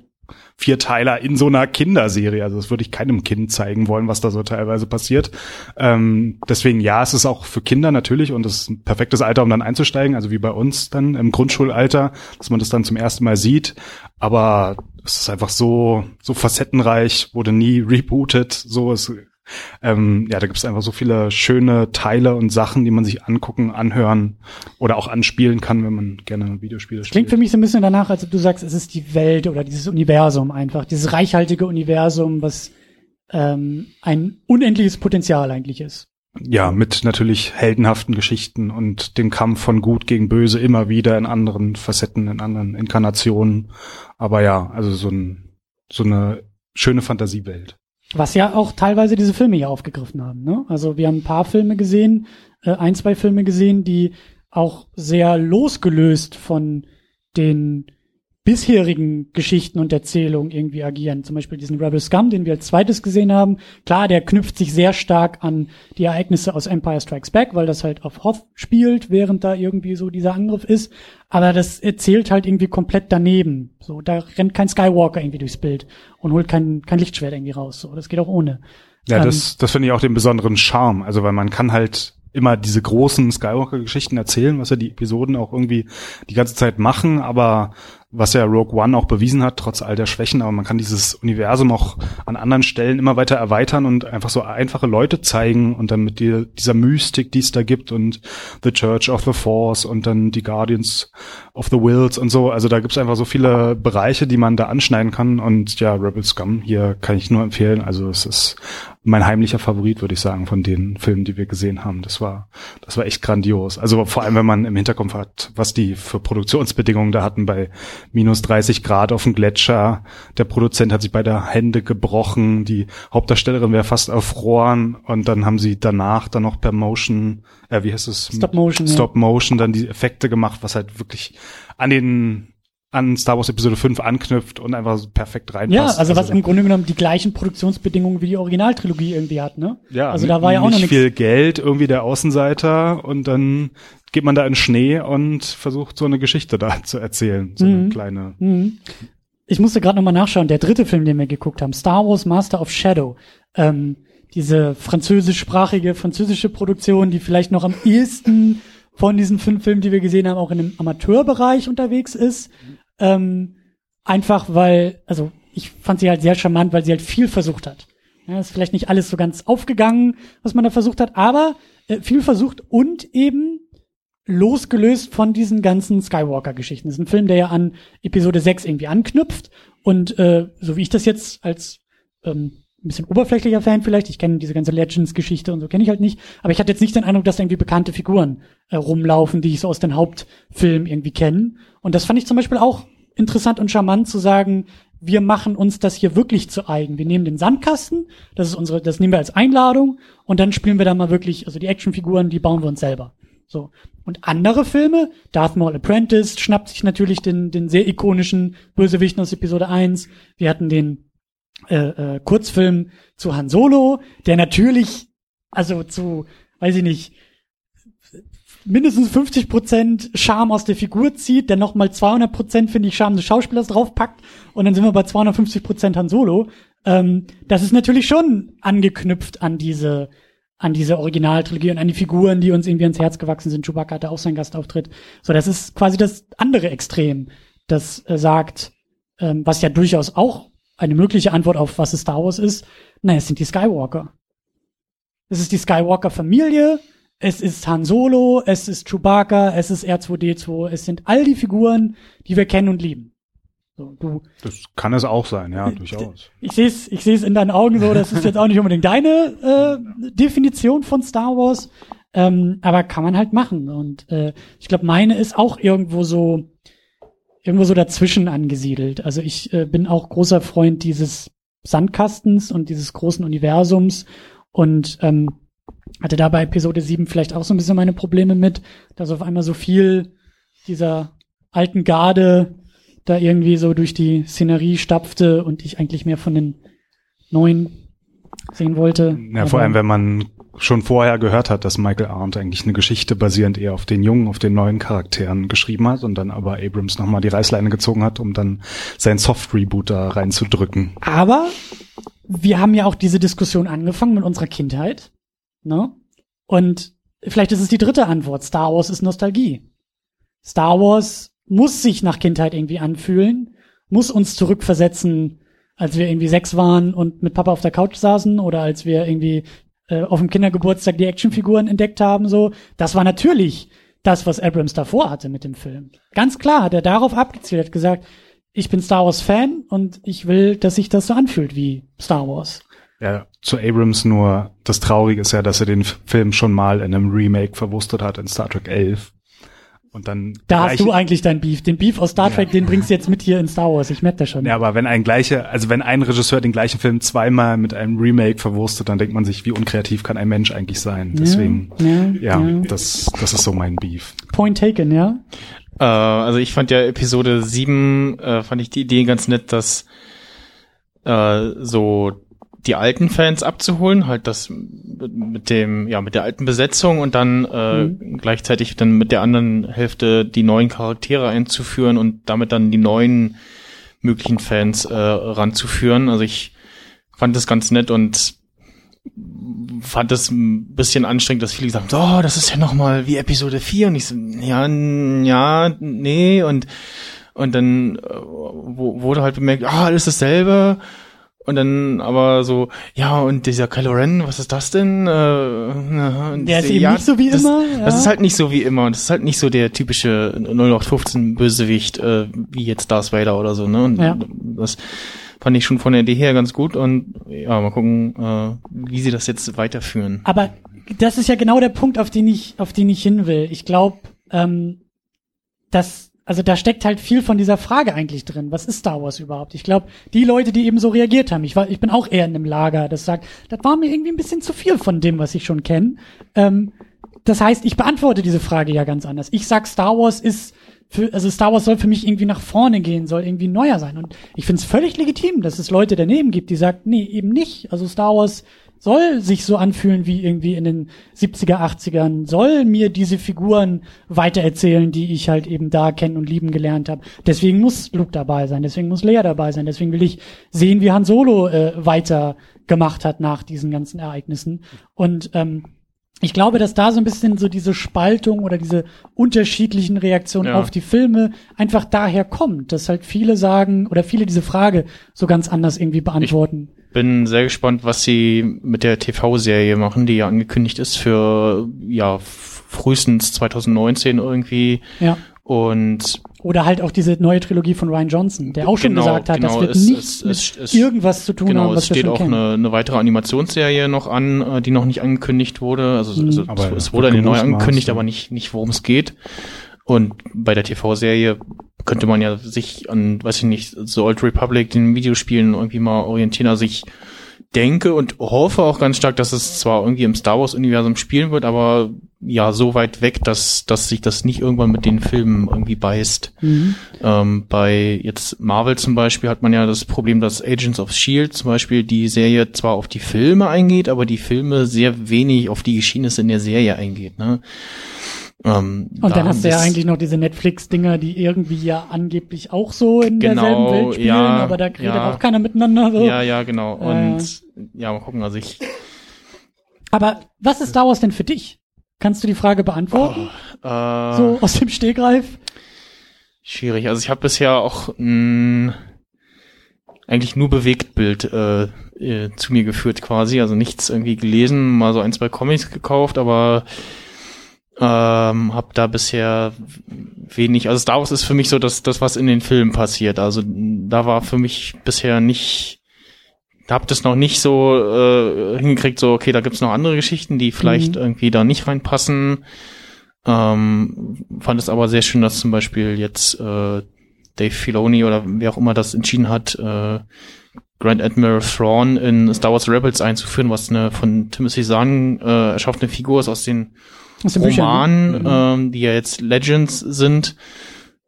Vierteiler in so einer Kinderserie. Also das würde ich keinem Kind zeigen wollen, was da so teilweise passiert. Ähm, deswegen ja, es ist auch für Kinder natürlich und das ist ein perfektes Alter, um dann einzusteigen, also wie bei uns dann im Grundschulalter, dass man das dann zum ersten Mal sieht. Aber es ist einfach so so facettenreich, wurde nie rebootet. So ist ähm, ja, da gibt es einfach so viele schöne Teile und Sachen, die man sich angucken, anhören oder auch anspielen kann, wenn man gerne Videospiele spielt. klingt für mich so ein bisschen danach, als ob du sagst, es ist die Welt oder dieses Universum einfach, dieses reichhaltige Universum, was ähm, ein unendliches Potenzial eigentlich ist. Ja, mit natürlich heldenhaften Geschichten und dem Kampf von Gut gegen Böse immer wieder in anderen Facetten, in anderen Inkarnationen. Aber ja, also so, ein, so eine schöne Fantasiewelt. Was ja auch teilweise diese Filme hier aufgegriffen haben. Ne? Also wir haben ein paar Filme gesehen, äh, ein, zwei Filme gesehen, die auch sehr losgelöst von den bisherigen Geschichten und Erzählungen irgendwie agieren. Zum Beispiel diesen Rebel Scum, den wir als zweites gesehen haben. Klar, der knüpft sich sehr stark an die Ereignisse aus Empire Strikes Back, weil das halt auf Hoth spielt, während da irgendwie so dieser Angriff ist. Aber das erzählt halt irgendwie komplett daneben. So, da rennt kein Skywalker irgendwie durchs Bild und holt kein, kein Lichtschwert irgendwie raus. So, das geht auch ohne. Ja, Ähm, das, das finde ich auch den besonderen Charme. Also, weil man kann halt immer diese großen Skywalker-Geschichten erzählen, was ja die Episoden auch irgendwie die ganze Zeit machen, aber was ja Rogue One auch bewiesen hat, trotz all der Schwächen, aber man kann dieses Universum auch an anderen Stellen immer weiter erweitern und einfach so einfache Leute zeigen und dann mit die, dieser Mystik, die es da gibt und The Church of the Force und dann die Guardians of the Wills und so. Also da gibt es einfach so viele Bereiche, die man da anschneiden kann und ja, Rebel Scum hier kann ich nur empfehlen. Also es ist mein heimlicher Favorit, würde ich sagen, von den Filmen, die wir gesehen haben. Das war, das war echt grandios. Also vor allem, wenn man im Hinterkopf hat, was die für Produktionsbedingungen da hatten bei minus 30 Grad auf dem Gletscher. Der Produzent hat sich bei der Hände gebrochen. Die Hauptdarstellerin wäre fast erfroren. Und dann haben sie danach dann noch per Motion, äh, wie heißt es? Stop Motion, ja. Stop Motion dann die Effekte gemacht, was halt wirklich an den an Star Wars Episode 5 anknüpft und einfach so perfekt Ja, reinpasst. also was im Grunde genommen die gleichen Produktionsbedingungen wie die Originaltrilogie irgendwie hat, ne? Ja, also da war ja auch noch nicht nichts. viel Geld, irgendwie der Außenseiter und dann geht man da in Schnee und versucht so eine Geschichte da zu erzählen, so eine Mhm. kleine. Mhm. Ich musste gerade nochmal nachschauen, der dritte Film, den wir geguckt haben, Star Wars Master of Shadow. Ähm, diese französischsprachige, französische Produktion, die vielleicht noch am ehesten von diesen fünf Filmen, die wir gesehen haben, auch in einem Amateurbereich unterwegs ist. Ähm, einfach weil, also ich fand sie halt sehr charmant, weil sie halt viel versucht hat. Ja, ist vielleicht nicht alles so ganz aufgegangen, was man da versucht hat, aber äh, viel versucht und eben losgelöst von diesen ganzen Skywalker-Geschichten. Das ist ein Film, der ja an Episode 6 irgendwie anknüpft und äh, so wie ich das jetzt als ähm, ein bisschen oberflächlicher Fan vielleicht, ich kenne diese ganze Legends-Geschichte und so kenne ich halt nicht, aber ich hatte jetzt nicht den Eindruck, dass da irgendwie bekannte Figuren äh, rumlaufen, die ich so aus den Hauptfilmen irgendwie kenne. Und das fand ich zum Beispiel auch interessant und charmant zu sagen, wir machen uns das hier wirklich zu eigen. Wir nehmen den Sandkasten, das ist unsere, das nehmen wir als Einladung und dann spielen wir da mal wirklich, also die Actionfiguren, die bauen wir uns selber. So. Und andere Filme, Darth Maul Apprentice schnappt sich natürlich den, den sehr ikonischen Bösewichten aus Episode 1. Wir hatten den äh, äh, Kurzfilm zu Han Solo, der natürlich, also zu, weiß ich nicht, mindestens 50 Prozent Charme aus der Figur zieht, der nochmal 200 Prozent, finde ich, Charme des Schauspielers draufpackt und dann sind wir bei 250 Prozent Han Solo. Ähm, das ist natürlich schon angeknüpft an diese an diese Originaltrilogie und an die Figuren, die uns irgendwie ans Herz gewachsen sind. Chewbacca hatte auch seinen Gastauftritt. So, das ist quasi das andere Extrem, das äh, sagt, ähm, was ja durchaus auch eine mögliche Antwort auf was es Star Wars ist. Naja, es sind die Skywalker. Es ist die Skywalker-Familie, es ist Han Solo, es ist Chewbacca, es ist R2D2, es sind all die Figuren, die wir kennen und lieben. So, du, Das kann es auch sein, ja, durchaus. [LAUGHS] ich sehe es ich seh's in deinen Augen so, das ist jetzt auch nicht unbedingt deine äh, Definition von Star Wars, ähm, aber kann man halt machen. Und äh, ich glaube, meine ist auch irgendwo so irgendwo so dazwischen angesiedelt. Also ich äh, bin auch großer Freund dieses Sandkastens und dieses großen Universums und ähm, hatte da bei Episode 7 vielleicht auch so ein bisschen meine Probleme mit, dass auf einmal so viel dieser alten Garde da irgendwie so durch die Szenerie stapfte und ich eigentlich mehr von den neuen sehen wollte. Ja, vor allem, wenn man schon vorher gehört hat, dass Michael Arndt eigentlich eine Geschichte basierend eher auf den jungen, auf den neuen Charakteren geschrieben hat und dann aber Abrams nochmal die Reißleine gezogen hat, um dann sein Soft-Reboot da reinzudrücken. Aber wir haben ja auch diese Diskussion angefangen mit unserer Kindheit. Ne? Und vielleicht ist es die dritte Antwort. Star Wars ist Nostalgie. Star Wars muss sich nach Kindheit irgendwie anfühlen, muss uns zurückversetzen, als wir irgendwie sechs waren und mit Papa auf der Couch saßen oder als wir irgendwie äh, auf dem Kindergeburtstag die Actionfiguren entdeckt haben. So, das war natürlich das, was Abrams davor hatte mit dem Film. Ganz klar hat er darauf abgezielt, hat gesagt, ich bin Star Wars Fan und ich will, dass sich das so anfühlt wie Star Wars. Ja, zu Abrams nur, das Traurige ist ja, dass er den Film schon mal in einem Remake verwurstet hat in Star Trek 11. Und dann Da hast du eigentlich dein Beef. Den Beef aus Star Ja. Trek, den bringst du jetzt mit hier in Star Wars. Ich merke das schon. Ja, aber wenn ein gleicher, also wenn ein Regisseur den gleichen Film zweimal mit einem Remake verwurstet, dann denkt man sich, wie unkreativ kann ein Mensch eigentlich sein? Deswegen, ja, ja, ja. das, das ist so mein Beef. Point taken, ja. Äh, also ich fand ja Episode 7, äh, fand ich die Idee ganz nett, dass äh, so die alten Fans abzuholen, halt das mit dem, ja, mit der alten Besetzung und dann äh, gleichzeitig dann mit der anderen Hälfte die neuen Charaktere einzuführen und damit dann die neuen möglichen Fans äh, ranzuführen. Also ich fand das ganz nett und fand es ein bisschen anstrengend, dass viele gesagt haben, oh, das ist ja noch mal wie Episode 4 und ich so, ja, ja, nee. Und und dann äh, wurde halt bemerkt, ah, alles dasselbe und dann aber so, ja, und dieser Kylo Ren, was ist das denn? Äh, und Der ist so, eben ja, nicht so wie das, immer, Das ja. ist halt nicht so wie immer und das ist halt nicht so der typische 0815 Bösewicht, äh, wie jetzt Darth Vader oder so, ne? Und Ja. das fand ich schon von der Idee her ganz gut und ja, mal gucken, äh, wie sie das jetzt weiterführen. Aber das ist ja genau der Punkt, auf den ich, auf den ich hin will. Ich glaube, ähm, dass, also da steckt halt viel von dieser Frage eigentlich drin. Was ist Star Wars überhaupt? Ich glaube, die Leute, die eben so reagiert haben, ich war, ich bin auch eher in einem Lager, das sagt, das war mir irgendwie ein bisschen zu viel von dem, was ich schon kenne. Ähm, das heißt, ich beantworte diese Frage ja ganz anders. Ich sag, Star Wars ist für, also Star Wars soll für mich irgendwie nach vorne gehen, soll irgendwie neuer sein. Und ich finde es völlig legitim, dass es Leute daneben gibt, die sagen, nee, eben nicht. Also Star Wars soll sich so anfühlen wie irgendwie in den 70er, 80ern, soll mir diese Figuren weitererzählen, die ich halt eben da kennen und lieben gelernt habe. Deswegen muss Luke dabei sein, deswegen muss Leia dabei sein, deswegen will ich sehen, wie Han Solo äh, weiter gemacht hat nach diesen ganzen Ereignissen. Und ähm, ich glaube, dass da so ein bisschen so diese Spaltung oder diese unterschiedlichen Reaktionen Ja. auf die Filme einfach daher kommt, dass halt viele sagen oder viele diese Frage so ganz anders irgendwie beantworten. Bin sehr gespannt, was sie mit der TV-Serie machen, die ja angekündigt ist für ja frühestens 2019 irgendwie ja. und Oder halt auch diese neue Trilogie von Ryan Johnson, der auch schon Genau, gesagt hat, das genau, wird es- nichts es- mit es- es- irgendwas zu tun genau, haben, was es wir steht schon auch kennen. eine, eine weitere Animationsserie noch an, äh, die noch nicht angekündigt wurde. Also, Mhm. also Aber es wurde eine neue angekündigt, aber nicht nicht worum es geht. Und bei der TV-Serie könnte man ja sich an, weiß ich nicht, The Old Republic, den Videospielen irgendwie mal orientieren. Also ich denke und hoffe auch ganz stark, dass es zwar irgendwie im Star Wars Universum spielen wird, aber ja, so weit weg, dass, dass sich das nicht irgendwann mit den Filmen irgendwie beißt. Mhm. Ähm, bei jetzt Marvel zum Beispiel hat man ja das Problem, dass Agents of Shield zum Beispiel die Serie zwar auf die Filme eingeht, aber die Filme sehr wenig auf die Geschehnisse in der Serie eingeht. Ne? Ähm, Und da dann hast du ja eigentlich noch diese Netflix-Dinger, die irgendwie ja angeblich auch so in Genau, derselben Welt spielen, ja, aber da redet ja. auch keiner miteinander. So. Ja, ja, genau. Äh. Und ja, mal gucken. Also ich Aber was ist Star Wars denn für dich? Kannst du die Frage beantworten? Oh, äh, So aus dem Stehgreif? Schwierig. Also ich habe bisher auch mh, eigentlich nur Bewegtbild äh, äh, zu mir geführt quasi. Also nichts irgendwie gelesen, mal so ein, zwei Comics gekauft, aber ähm, habe da bisher wenig. Also Star Wars ist für mich so das, das was in den Filmen passiert. Also da war für mich bisher nicht hab das noch nicht so äh, hingekriegt, so, okay, da gibt's noch andere Geschichten, die vielleicht Mhm. irgendwie da nicht reinpassen. Ähm, fand es aber sehr schön, dass zum Beispiel jetzt äh, Dave Filoni oder wer auch immer das entschieden hat, äh, Grand Admiral Thrawn in Star Wars Rebels einzuführen, was eine von Timothy Zahn äh, erschaffene Figur ist aus den Romanen, ne? Mhm. ähm, die ja jetzt Legends sind.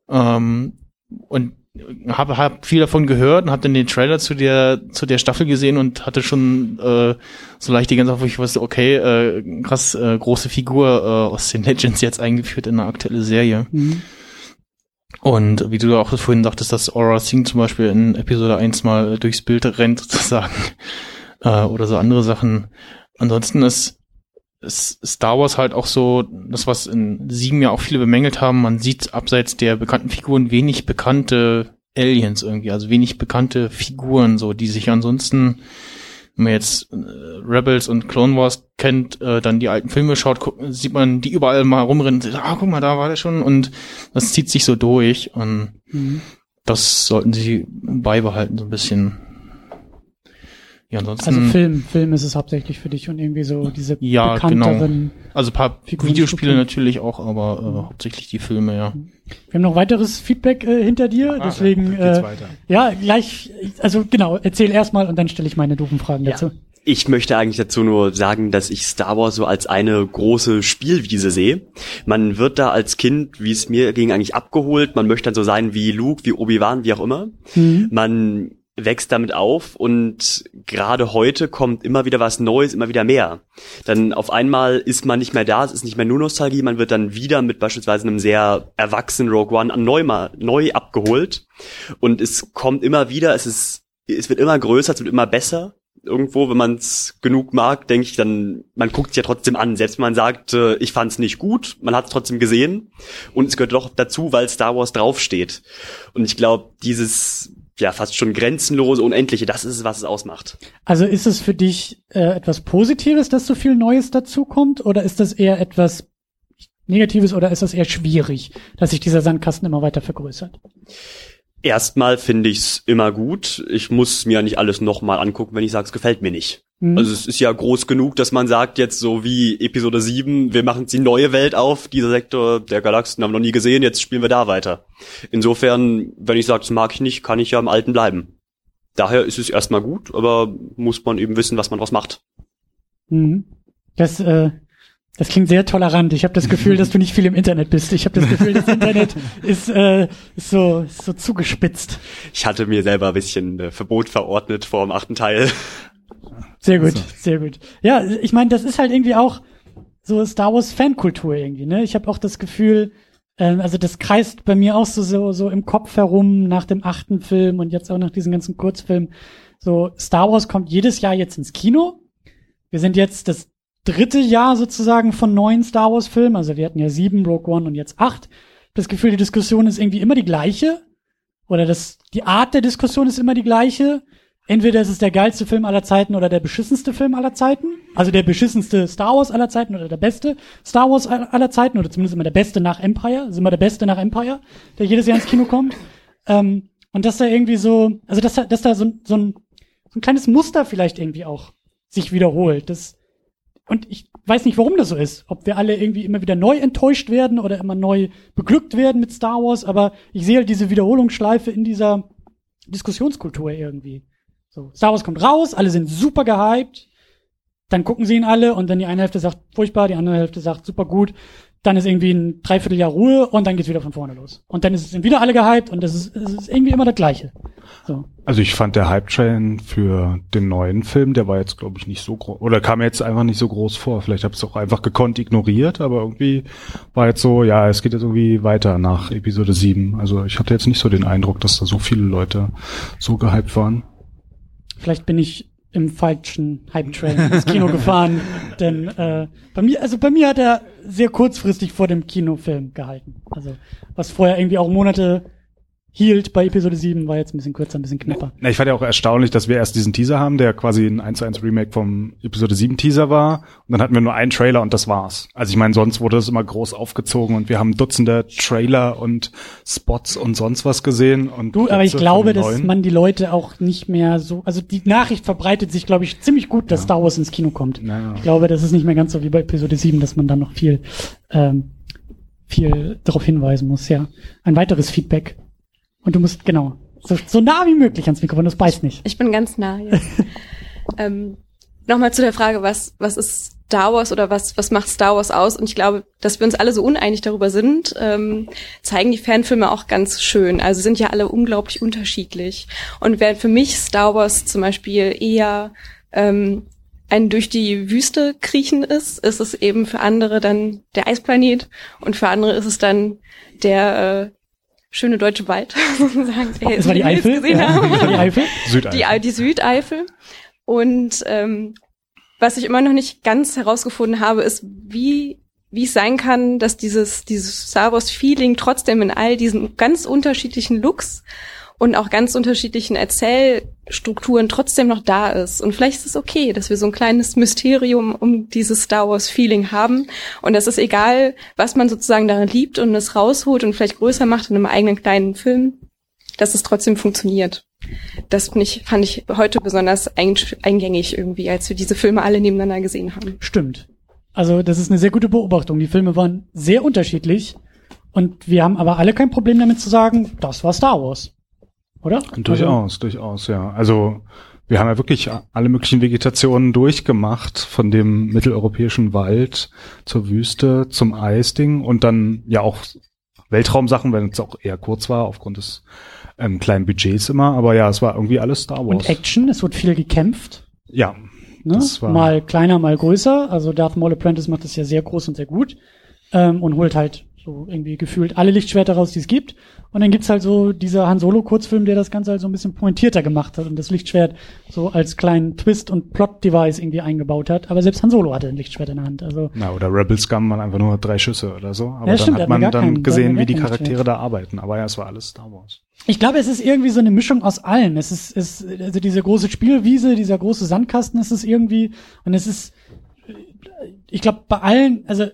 Ähm, und habe hab viel davon gehört und habe dann den Trailer zu der zu der Staffel gesehen und hatte schon äh, so leicht die ganze Zeit, wo ich wusste, okay, äh, krass äh, große Figur äh, aus den Legends jetzt eingeführt in eine aktuelle Serie. Mhm. Und wie du auch vorhin sagtest, dass Aura Singh zum Beispiel in Episode 1 mal durchs Bild rennt [LAUGHS] sozusagen äh, oder so andere Sachen. Ansonsten ist, ist Star Wars halt auch so, das was in sieben ja auch viele bemängelt haben, man sieht abseits der bekannten Figuren wenig bekannte Aliens irgendwie, also wenig bekannte Figuren, so die sich ansonsten, wenn man jetzt äh, Rebels und Clone Wars kennt, äh, dann die alten Filme schaut, guck, sieht man die überall mal rumrennen, sagt, ah, guck mal, da war der schon und das zieht sich so durch und Mhm. das sollten sie beibehalten, so ein bisschen. Ja, ansonsten, Also Film, Film ist es hauptsächlich für dich und irgendwie so diese Ja, bekannteren. also ein paar Figuren Videospiele gucken. natürlich auch, aber äh, hauptsächlich die Filme, ja. Wir haben noch weiteres Feedback äh, hinter dir, deswegen Dann geht's äh, ja gleich. Also genau, erzähl erstmal und dann stelle ich meine doofen Fragen Ja. dazu. Ich möchte eigentlich dazu nur sagen, dass ich Star Wars so als eine große Spielwiese sehe. Man wird da als Kind, wie es mir ging, eigentlich abgeholt. Man möchte dann so sein wie Luke, wie Obi-Wan, wie auch immer. Mhm. Man wächst damit auf und gerade heute kommt immer wieder was Neues, immer wieder mehr. Dann auf einmal ist man nicht mehr da, es ist nicht mehr nur Nostalgie, man wird dann wieder mit beispielsweise einem sehr erwachsenen Rogue One neu, mal, neu abgeholt und es kommt immer wieder, es ist, es wird immer größer, es wird immer besser. Irgendwo, wenn man es genug mag, denke ich, dann, man guckt es ja trotzdem an. Selbst wenn man sagt, äh, ich fand es nicht gut, man hat es trotzdem gesehen. Und es gehört doch dazu, weil Star Wars draufsteht. Und ich glaube, dieses ja fast schon grenzenlose, unendliche, das ist es, was es ausmacht. Also ist es für dich äh, etwas Positives, dass so viel Neues dazukommt, oder ist das eher etwas Negatives oder ist das eher schwierig, dass sich dieser Sandkasten immer weiter vergrößert? Erstmal finde ich es immer gut. Ich muss mir nicht alles nochmal angucken, wenn ich sage, es gefällt mir nicht. Mhm. Also es ist ja groß genug, dass man sagt jetzt so wie Episode 7, wir machen jetzt die neue Welt auf, dieser Sektor der Galaxien haben wir noch nie gesehen, jetzt spielen wir da weiter. Insofern, wenn ich sage, das mag ich nicht, kann ich ja im Alten bleiben. Daher ist es erstmal gut, aber muss man eben wissen, was man draus macht. Mhm. Das, äh, das klingt sehr tolerant. Ich habe das Gefühl, dass du nicht viel im Internet bist. Ich habe das Gefühl, das Internet [LAUGHS] ist, äh, ist so, ist so zugespitzt. Ich hatte mir selber ein bisschen äh, Verbot verordnet vor dem achten Teil. Sehr gut, So. sehr gut. Ja, ich meine, das ist halt irgendwie auch so Star Wars Fankultur irgendwie. Ne, ich habe auch das Gefühl, ähm, also das kreist bei mir auch so, so so im Kopf herum nach dem achten Film und jetzt auch nach diesen ganzen Kurzfilmen. So Star Wars kommt jedes Jahr jetzt ins Kino. Wir sind jetzt das dritte Jahr sozusagen von neuen Star Wars Filmen. Also wir hatten ja sieben, Rogue One und jetzt acht. Das Gefühl, die Diskussion ist irgendwie immer die gleiche. Oder das, die Art der Diskussion ist immer die gleiche. Entweder ist es der geilste Film aller Zeiten oder der beschissenste Film aller Zeiten. Also der beschissenste Star Wars aller Zeiten oder der beste Star Wars aller Zeiten oder zumindest immer der beste nach Empire. Also immer der beste nach Empire, der jedes Jahr ins Kino kommt. [LAUGHS] Ähm, und dass da irgendwie so, also dass da, dass da so, so, ein, so ein kleines Muster vielleicht irgendwie auch sich wiederholt. Das, und ich weiß nicht, warum das so ist. Ob wir alle irgendwie immer wieder neu enttäuscht werden oder immer neu beglückt werden mit Star Wars, aber ich sehe halt diese Wiederholungsschleife in dieser Diskussionskultur irgendwie. So, Star Wars kommt raus, alle sind super gehypt, dann gucken sie ihn alle und dann die eine Hälfte sagt furchtbar, die andere Hälfte sagt super gut, dann ist irgendwie ein Dreivierteljahr Ruhe und dann geht's wieder von vorne los. Und dann sind wieder alle gehypt und das ist, es ist irgendwie immer das Gleiche. So. Also ich fand der Hype-Train für den neuen Film, der war jetzt, glaube ich, nicht so groß, oder kam mir jetzt einfach nicht so groß vor. Vielleicht habe ich es auch einfach gekonnt ignoriert, aber irgendwie war jetzt so, ja, es geht jetzt irgendwie weiter nach Episode 7. Also ich hatte jetzt nicht so den Eindruck, dass da so viele Leute so gehypt waren. Vielleicht bin ich im falschen Hype-Train ins Kino [LAUGHS] gefahren. Denn äh, bei mir, also bei mir hat er sehr kurzfristig vor dem Kinofilm gehalten. Also was vorher irgendwie auch Monate hielt bei Episode 7, war jetzt ein bisschen kürzer, ein bisschen knapper. Na, ich fand ja auch erstaunlich, dass wir erst diesen Teaser haben, der quasi ein 1 zu 1 Remake vom Episode 7 Teaser war. Und dann hatten wir nur einen Trailer und das war's. Also ich meine, sonst wurde das immer groß aufgezogen und wir haben Dutzende Trailer und Spots und sonst was gesehen. Und Du, aber ich glaube, dass man die Leute auch nicht mehr so, also die Nachricht verbreitet sich, glaube ich, ziemlich gut, dass Star Wars ins Kino kommt. Naja. Ich glaube, das ist nicht mehr ganz so wie bei Episode 7, dass man dann noch viel, ähm, viel darauf hinweisen muss, ja. Ein weiteres Feedback. Und du musst, genau, so, so nah wie möglich ans Mikrofon, das beißt nicht. Ich bin ganz nah jetzt. [LAUGHS] ähm, Nochmal zu der Frage, was, was ist Star Wars oder was, was macht Star Wars aus? Und ich glaube, dass wir uns alle so uneinig darüber sind, ähm, zeigen die Fanfilme auch ganz schön. Also sind ja alle unglaublich unterschiedlich. Und während für mich Star Wars zum Beispiel eher ähm, ein durch die Wüste kriechen ist, ist es eben für andere dann der Eisplanet und für andere ist es dann der äh, schöne deutsche Wald, [LAUGHS] sozusagen. der Das war die Eifel. gesehen Ja, das [LAUGHS] war die Eifel. Südeifel. die, die Südeifel. Und ähm, was ich immer noch nicht ganz herausgefunden habe, ist, wie wie es sein kann, dass dieses dieses Star Wars Feeling trotzdem in all diesen ganz unterschiedlichen Looks und auch ganz unterschiedlichen Erzählstrukturen trotzdem noch da ist. Und vielleicht ist es okay, dass wir so ein kleines Mysterium um dieses Star Wars Feeling haben. Und das ist egal, was man sozusagen darin liebt und es rausholt und vielleicht größer macht in einem eigenen kleinen Film, dass es trotzdem funktioniert. Das ich, fand ich heute besonders ein- eingängig irgendwie, als wir diese Filme alle nebeneinander gesehen haben. Stimmt. Also das ist eine sehr gute Beobachtung. Die Filme waren sehr unterschiedlich und wir haben aber alle kein Problem damit zu sagen, das war Star Wars. Oder? Also, Durchaus, durchaus, ja. Also wir haben ja wirklich alle möglichen Vegetationen durchgemacht, von dem mitteleuropäischen Wald zur Wüste, zum Eisding und dann ja auch Weltraumsachen, wenn es auch eher kurz war, aufgrund des ähm, kleinen Budgets immer. Aber ja, es war irgendwie alles Star Wars. und Action, es wird viel gekämpft. ja, Ne? Das war- Mal kleiner, mal größer. Also Darth Maul Apprentice macht das ja sehr groß und sehr gut. Ähm, und holt halt so irgendwie gefühlt alle Lichtschwerter raus, die es gibt. Und dann gibt's halt so dieser Han Solo Kurzfilm, der das Ganze halt so ein bisschen pointierter gemacht hat und das Lichtschwert so als kleinen Twist und Plot-Device irgendwie eingebaut hat. Aber selbst Han Solo hatte ein Lichtschwert in der Hand. Also Na, oder Rebel Scum waren einfach nur drei Schüsse oder so. Aber Ja, dann stimmt, hat man man dann keinen- gesehen, wie die Charaktere da arbeiten. Aber ja, es war alles Star Wars. Ich glaube, es ist irgendwie so eine Mischung aus allem. Es ist, es, also diese große Spielwiese, dieser große Sandkasten, es ist irgendwie, und es ist, ich glaube, bei allen, also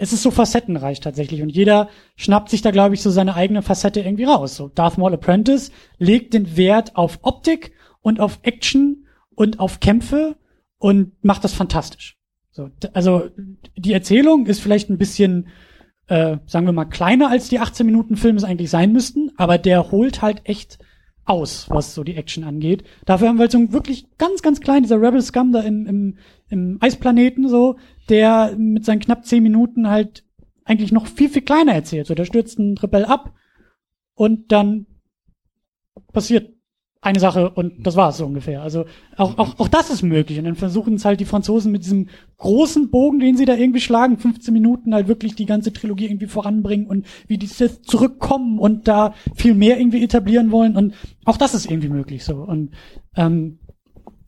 es ist so facettenreich tatsächlich und jeder schnappt sich da, glaube ich, so seine eigene Facette irgendwie raus. So Darth Maul Apprentice legt den Wert auf Optik und auf Action und auf Kämpfe und macht das fantastisch. So, also die Erzählung ist vielleicht ein bisschen äh, sagen wir mal, kleiner als die 18 Minuten Filme es eigentlich sein müssten, aber der holt halt echt aus, was so die Action angeht. Dafür haben wir halt so einen wirklich ganz, ganz klein, dieser Rebel Scum da im, im, im Eisplaneten so, der mit seinen knapp 10 Minuten halt eigentlich noch viel, viel kleiner erzählt. So, da stürzt ein Rebell ab und dann passiert eine Sache und das war's so ungefähr. Also auch, auch, auch das ist möglich. Und dann versuchen es halt die Franzosen mit diesem großen Bogen, den sie da irgendwie schlagen, 15 Minuten halt wirklich die ganze Trilogie irgendwie voranbringen und wie die Sith zurückkommen und da viel mehr irgendwie etablieren wollen. Und auch das ist irgendwie möglich so. Und ähm,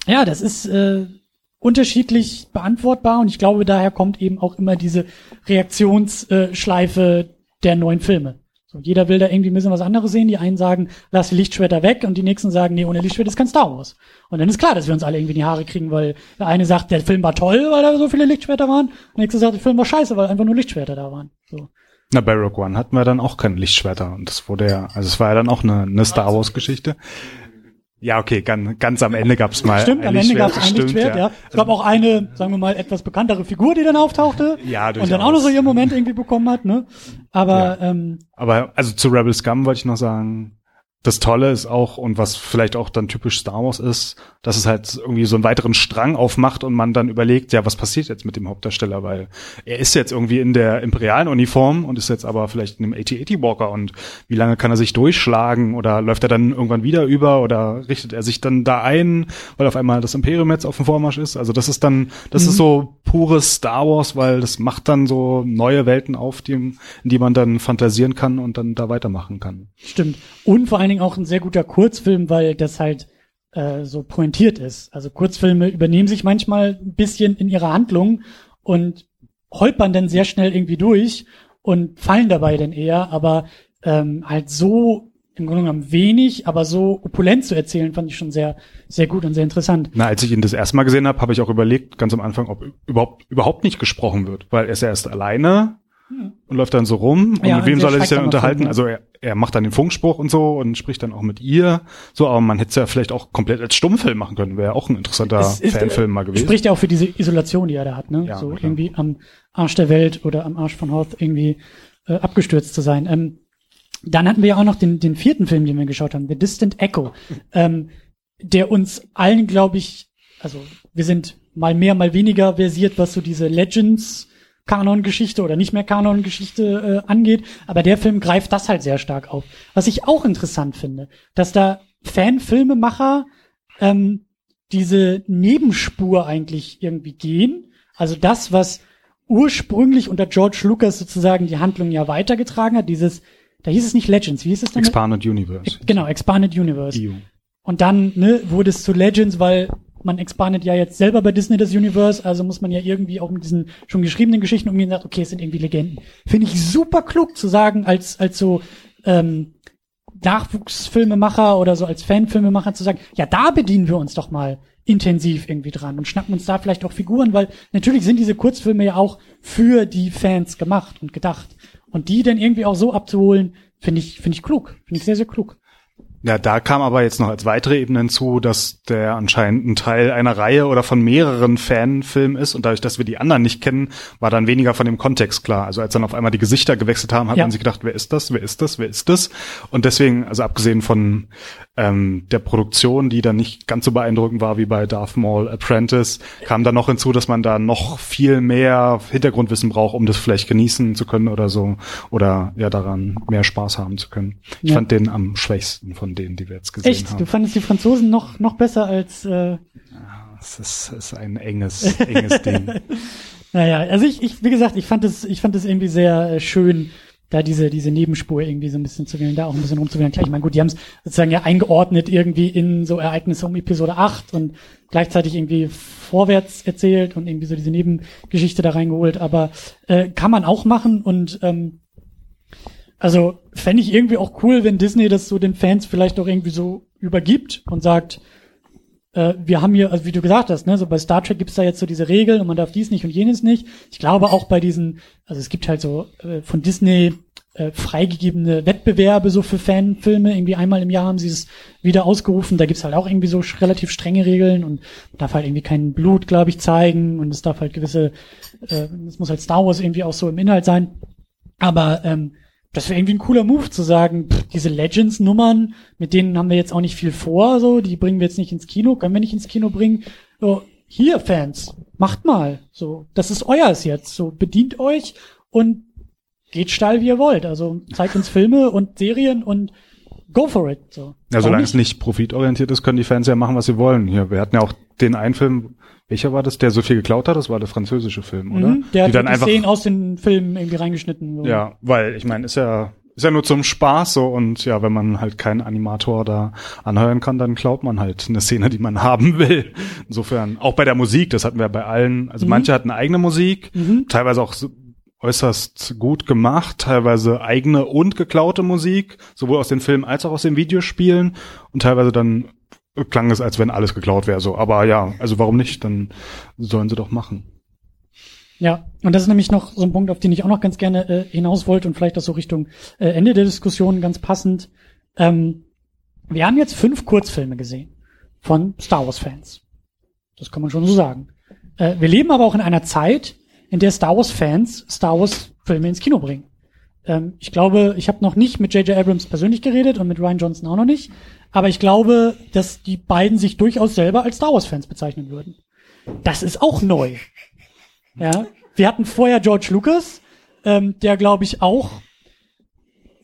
ja, das ist äh, unterschiedlich beantwortbar und ich glaube, daher kommt eben auch immer diese Reaktionsschleife der neuen Filme. So, jeder will da irgendwie ein bisschen was anderes sehen. Die einen sagen, lass die Lichtschwerter weg und die nächsten sagen, nee, ohne Lichtschwert ist kein Star Wars. Und dann ist klar, dass wir uns alle irgendwie in die Haare kriegen, weil der eine sagt, der Film war toll, weil da so viele Lichtschwerter waren. Der nächste sagt, der Film war scheiße, weil einfach nur Lichtschwerter da waren. So. Na, bei Rogue One hatten wir dann auch keine Lichtschwerter und das wurde ja, also es war ja dann auch eine, eine Star Wars Geschichte. Ja, okay, ganz, ganz am Ende gab's mal Stimmt, am Ende gab es ein Lichtschwert, ja. Es gab auch eine, sagen wir mal, etwas bekanntere Figur, die dann auftauchte. Ja, Und dann auch noch so ihren Moment irgendwie bekommen hat, ne? Aber ähm, Aber also zu Rebel Scum wollte ich noch sagen, das Tolle ist auch, und was vielleicht auch dann typisch Star Wars ist, dass es halt irgendwie so einen weiteren Strang aufmacht und man dann überlegt, ja, was passiert jetzt mit dem Hauptdarsteller, weil er ist jetzt irgendwie in der imperialen Uniform und ist jetzt aber vielleicht in einem AT-80 Walker und wie lange kann er sich durchschlagen oder läuft er dann irgendwann wieder über oder richtet er sich dann da ein, weil auf einmal das Imperium jetzt auf dem Vormarsch ist? Also das ist dann, das ist so pures Star Wars, weil das macht dann so neue Welten auf, die, in die man dann fantasieren kann und dann da weitermachen kann. Stimmt. Und vor allen Dingen auch ein sehr guter Kurzfilm, weil das halt äh, so pointiert ist. Also Kurzfilme übernehmen sich manchmal ein bisschen in ihrer Handlung und holpern dann sehr schnell irgendwie durch und fallen dabei dann eher, aber ähm, halt so im Grunde genommen wenig, aber so opulent zu erzählen, fand ich schon sehr, sehr gut und sehr interessant. Na, als ich ihn das erste Mal gesehen habe, habe ich auch überlegt, ganz am Anfang, ob überhaupt überhaupt nicht gesprochen wird, weil er ist erst alleine. Und läuft dann so rum. Und Ja, mit wem soll er sich dann unterhalten? so, Also er, er macht dann den Funkspruch und so und spricht dann auch mit ihr. So, aber man hätte es ja vielleicht auch komplett als Stummfilm machen können. Wäre auch ein interessanter Es ist, Fanfilm mal gewesen. Spricht ja auch für diese Isolation, die er da hat, ne? Ja, so klar. irgendwie am Arsch der Welt oder am Arsch von Hoth irgendwie äh, abgestürzt zu sein. Ähm, dann hatten wir ja auch noch den, den vierten Film, den wir geschaut haben, The Distant Echo, ähm, der uns allen, glaube ich, also wir sind mal mehr, mal weniger versiert, was so diese Legends Kanon-Geschichte oder nicht mehr Kanon-Geschichte äh, angeht, aber der Film greift das halt sehr stark auf. Was ich auch interessant finde, dass da Fanfilmemacher ähm, diese Nebenspur eigentlich irgendwie gehen. Also das, was ursprünglich unter George Lucas sozusagen die Handlung ja weitergetragen hat, dieses, da hieß es nicht Legends, wie hieß es denn? Expanded Universe. Genau, Expanded Universe. EU. Und dann ne, wurde es zu Legends, weil man expandet ja jetzt selber bei Disney das Universe, also muss man ja irgendwie auch mit diesen schon geschriebenen Geschichten umgehen und sagt, okay, es sind irgendwie Legenden. Finde ich super klug zu sagen, als, als so ähm, Nachwuchsfilmemacher oder so als Fanfilmemacher zu sagen, ja, da bedienen wir uns doch mal intensiv irgendwie dran und schnappen uns da vielleicht auch Figuren, weil natürlich sind diese Kurzfilme ja auch für die Fans gemacht und gedacht. Und die dann irgendwie auch so abzuholen, finde ich, finde ich klug. Finde ich sehr, sehr klug. Ja, da kam aber jetzt noch als weitere Ebene hinzu, dass der anscheinend ein Teil einer Reihe oder von mehreren Fanfilmen ist und dadurch, dass wir die anderen nicht kennen, war dann weniger von dem Kontext klar. Also als dann auf einmal die Gesichter gewechselt haben, hat Ja. man sich gedacht, wer ist das, wer ist das, wer ist das? Und deswegen, also abgesehen von ähm, der Produktion, die dann nicht ganz so beeindruckend war wie bei Darth Maul Apprentice, kam dann noch hinzu, dass man da noch viel mehr Hintergrundwissen braucht, um das vielleicht genießen zu können oder so oder ja daran mehr Spaß haben zu können. Ich Ja. fand den am schwächsten von denen, die wir jetzt gesehen Echt? haben. Du fandest die Franzosen noch, noch besser als, äh, Es ist, es ist ein enges, enges [LAUGHS] Ding. naja, also ich, ich, wie gesagt, ich fand es, ich fand es irgendwie sehr äh, schön, da diese, diese Nebenspur irgendwie so ein bisschen zu wählen, da auch ein bisschen rumzuwählen. Klar, ich meine, gut, die haben es sozusagen ja eingeordnet irgendwie in so Ereignisse um Episode 8 und gleichzeitig irgendwie vorwärts erzählt und irgendwie so diese Nebengeschichte da reingeholt, aber äh, kann man auch machen und ähm, also fände ich irgendwie auch cool, wenn Disney das so den Fans vielleicht auch irgendwie so übergibt und sagt, äh, wir haben hier, also wie du gesagt hast, ne, so bei Star Trek gibt's da jetzt so diese Regeln und man darf dies nicht und jenes nicht. Ich glaube auch bei diesen, also es gibt halt so äh, von Disney äh, freigegebene Wettbewerbe so für Fanfilme. Irgendwie einmal im Jahr haben sie es wieder ausgerufen. Da gibt's halt auch irgendwie so relativ strenge Regeln und man darf halt irgendwie kein Blut, glaube ich, zeigen und es darf halt gewisse, äh, es muss halt Star Wars irgendwie auch so im Inhalt sein. Aber ähm, das wäre irgendwie ein cooler Move zu sagen, pff, diese Legends-Nummern, mit denen haben wir jetzt auch nicht viel vor, so, die bringen wir jetzt nicht ins Kino, können wir nicht ins Kino bringen. So, hier, Fans, macht mal. So, das ist euers jetzt. So, bedient euch und geht steil, wie ihr wollt. Also zeigt uns Filme und Serien und go for it. So. Ja, solange es nicht profitorientiert ist, können die Fans ja machen, was sie wollen. Hier, wir hatten ja auch den einen Film, welcher war das, der so viel geklaut hat? Das war der französische Film, oder? Mhm, der die hat dann die einfach, Szenen aus den Filmen irgendwie reingeschnitten. So. ja, weil ich meine, ist ja ist ja nur zum Spaß so und ja, wenn man halt keinen Animator da anheuern kann, dann klaut man halt eine Szene, die man [LAUGHS] haben will. Insofern auch bei der Musik, das hatten wir bei allen. Also Mhm. manche hatten eigene Musik, Mhm. teilweise auch äußerst gut gemacht, teilweise eigene und geklaute Musik, sowohl aus den Filmen als auch aus den Videospielen und teilweise dann klang es, als wenn alles geklaut wäre so. Aber ja, also warum nicht? Dann sollen sie doch machen. Ja, und das ist nämlich noch so ein Punkt, auf den ich auch noch ganz gerne äh, hinaus wollte und vielleicht auch so Richtung äh, Ende der Diskussion ganz passend. Ähm, wir haben jetzt fünf Kurzfilme gesehen von Star Wars-Fans. Das kann man schon so sagen. Äh, wir leben aber auch in einer Zeit, in der Star Wars-Fans Star Wars-Filme ins Kino bringen. Ähm, ich glaube, ich habe noch nicht mit J.J. Abrams persönlich geredet und mit Ryan Johnson auch noch nicht. Aber ich glaube, dass die beiden sich durchaus selber als Star Wars-Fans bezeichnen würden. Das ist auch neu. Ja, wir hatten vorher George Lucas, ähm, der glaube ich auch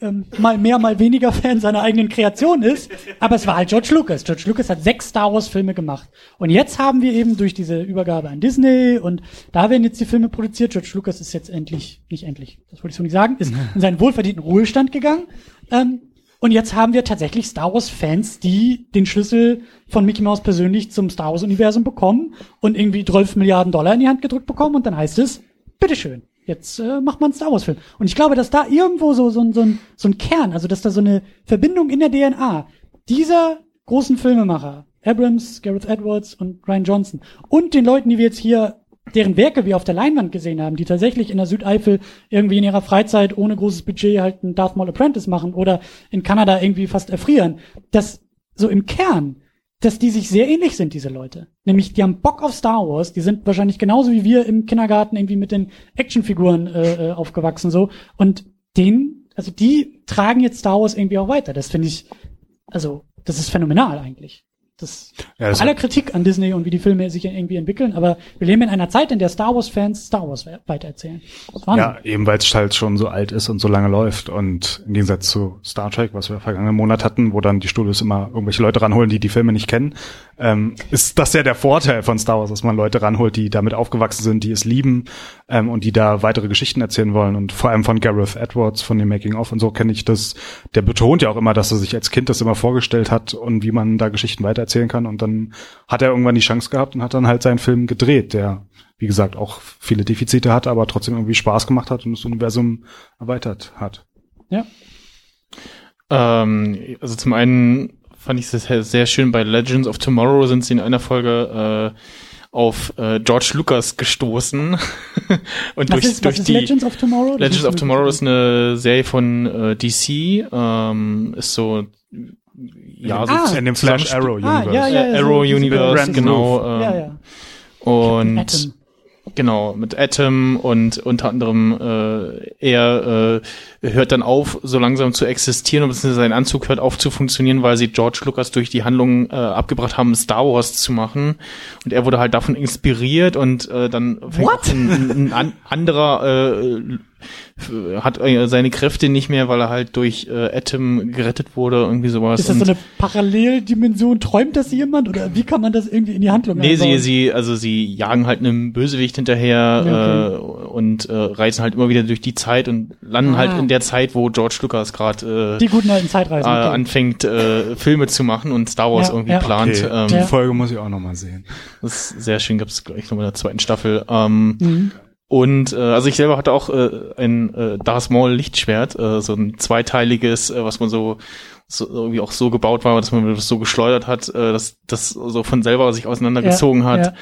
ähm, mal mehr, mal weniger Fan seiner eigenen Kreation ist. Aber es war halt George Lucas. George Lucas hat sechs Star Wars Filme gemacht. Und jetzt haben wir eben durch diese Übergabe an Disney und da werden jetzt die Filme produziert. George Lucas ist jetzt endlich, nicht endlich, das wollte ich so nicht sagen, ist in seinen wohlverdienten Ruhestand gegangen. Ähm, Und jetzt haben wir tatsächlich Star Wars-Fans, die den Schlüssel von Mickey Mouse persönlich zum Star Wars-Universum bekommen und irgendwie 12 Milliarden Dollar in die Hand gedrückt bekommen und dann heißt es, bitteschön, jetzt äh, macht man einen Star Wars-Film. Und ich glaube, dass da irgendwo so, so, so, ein, so ein Kern, also dass da so eine Verbindung in der DNA dieser großen Filmemacher, Abrams, Gareth Edwards und Ryan Johnson und den Leuten, die wir jetzt hier deren Werke wir auf der Leinwand gesehen haben, die tatsächlich in der Südeifel irgendwie in ihrer Freizeit ohne großes Budget halt einen Darth Maul Apprentice machen oder in Kanada irgendwie fast erfrieren, dass so im Kern, dass die sich sehr ähnlich sind, diese Leute. Nämlich, die haben Bock auf Star Wars, die sind wahrscheinlich genauso wie wir im Kindergarten irgendwie mit den Actionfiguren äh, äh, aufgewachsen so und den, also die tragen jetzt Star Wars irgendwie auch weiter. Das finde ich, also das ist phänomenal eigentlich. Das, Ja, das- aller Kritik an Disney und wie die Filme sich irgendwie entwickeln, aber wir leben in einer Zeit, in der Star Wars Fans Star Wars we- weitererzählen. Ja, eben weil es halt schon so alt ist und so lange läuft. Und im Gegensatz zu Star Trek, was wir vergangenen Monat hatten, wo dann die Studios immer irgendwelche Leute ranholen, die die Filme nicht kennen, ähm, ist das ja der Vorteil von Star Wars, dass man Leute ranholt, die damit aufgewachsen sind, die es lieben ähm, und die da weitere Geschichten erzählen wollen. Und vor allem von Gareth Edwards, von dem Making-of und so kenne ich das. Der betont ja auch immer, dass er sich als Kind das immer vorgestellt hat und wie man da Geschichten weitererzählen kann. Und dann hat er irgendwann die Chance gehabt und hat dann halt seinen Film gedreht, der wie gesagt, auch viele Defizite hat, aber trotzdem irgendwie Spaß gemacht hat und das Universum erweitert hat. Ja. Ähm, also zum einen fand ich es sehr, schön, bei Legends of Tomorrow sind sie in einer Folge äh, auf äh, George Lucas gestoßen. [LAUGHS] Und Was durch, ist, durch die Legends of Tomorrow? Legends ist- of Tomorrow ist eine Serie von äh, DC, ähm, ist so ja, so Ah. In dem Flash Arrow Ah, Universe. ja, ja, ja, Arrow so- Universe, Brandon genau. Ähm, ja. Und Atom. Genau, mit Atom und unter anderem äh, er äh, hört dann auf, so langsam zu existieren, und beziehungsweise sein Anzug hört auf zu funktionieren, weil sie George Lucas durch die Handlung äh, abgebracht haben, Star Wars zu machen. Und er wurde halt davon inspiriert und äh, dann fängt ein, ein, ein an, anderer äh, hat äh, seine Kräfte nicht mehr, weil er halt durch äh, Atom gerettet wurde, irgendwie sowas. Ist das so eine Paralleldimension? Träumt das jemand? Oder wie kann man das irgendwie in die Handlung Nee, sie, einbauen? sie, also sie jagen halt einem Bösewicht hinterher Ja, äh, und äh, reisen halt immer wieder durch die Zeit und landen Ah. halt in der Zeit, wo George Lucas gerade äh, Die guten alten Zeitreisen. äh, Okay. anfängt, äh, Filme zu machen und Star Wars Ja, irgendwie ja. plant. Okay, Ähm, die. Folge muss ich auch noch mal sehen. Das ist sehr schön, gibt's gleich noch in der zweiten Staffel. Ähm, Mhm. Und äh, also ich selber hatte auch äh, ein äh, Darth Maul Lichtschwert, äh, so ein zweiteiliges, äh, was man so, so irgendwie auch so gebaut war, dass man das so geschleudert hat, äh, dass das so von selber sich auseinandergezogen Ja, hat, ja.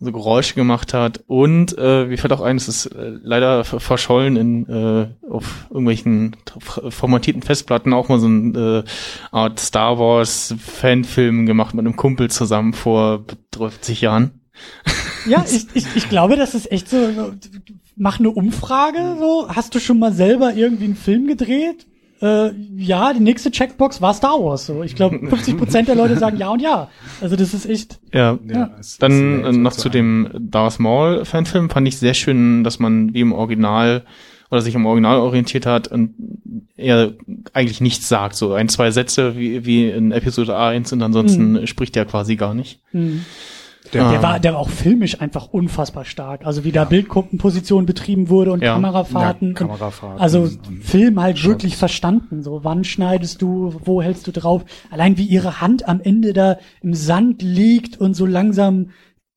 so Geräusche gemacht hat. Und äh, mir fällt auch ein, es ist äh, leider ver- verschollen in äh, auf irgendwelchen formatierten Festplatten auch mal so ein äh, Art Star Wars Fanfilm gemacht mit einem Kumpel zusammen vor 30 Jahren. [LAUGHS] Ja, ich, ich, ich glaube, das ist echt so, mach eine Umfrage, so, hast du schon mal selber irgendwie einen Film gedreht? Äh, ja, die nächste Checkbox war Star Wars, so. Ich glaube, 50 Prozent der Leute sagen ja und ja. Also das ist echt, Ja, Ja. es- Dann es- äh, noch zu dem Darth Maul Fanfilm fand ich sehr schön, dass man wie im Original oder sich am Original orientiert hat und er eigentlich nichts sagt, so ein, zwei Sätze wie, wie in Episode 1 und ansonsten spricht er quasi gar nicht. hm. Der, der war, der war auch filmisch einfach unfassbar stark. Also wie da Bildgruppenposition betrieben wurde und Ja. Kamerafahrten. Ja, Kamerafahrten also Film halt wirklich verstanden. So, wann schneidest du, wo hältst du drauf? Allein wie ihre Hand am Ende da im Sand liegt und so langsam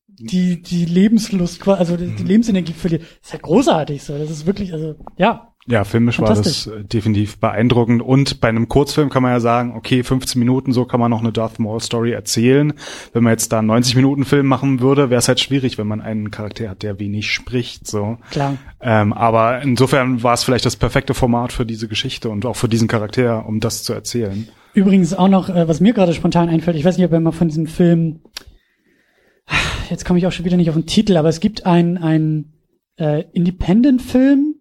die, die Lebenslust, also die, die Mhm. Lebensenergie verliert. Das ist ja großartig so. Das ist wirklich, also, ja. Ja, filmisch war das äh, definitiv beeindruckend. Und bei einem Kurzfilm kann man ja sagen, okay, 15 Minuten, so kann man noch eine Darth Maul Story erzählen. Wenn man jetzt da einen 90 Minuten Film machen würde, wäre es halt schwierig, wenn man einen Charakter hat, der wenig spricht, so. Klar. Ähm, aber insofern war es vielleicht das perfekte Format für diese Geschichte und auch für diesen Charakter, um das zu erzählen. Übrigens auch noch, äh, was mir gerade spontan einfällt, ich weiß nicht, ob ihr mal von diesem Film, jetzt komme ich auch schon wieder nicht auf den Titel, aber es gibt einen, einen äh, Independent-Film,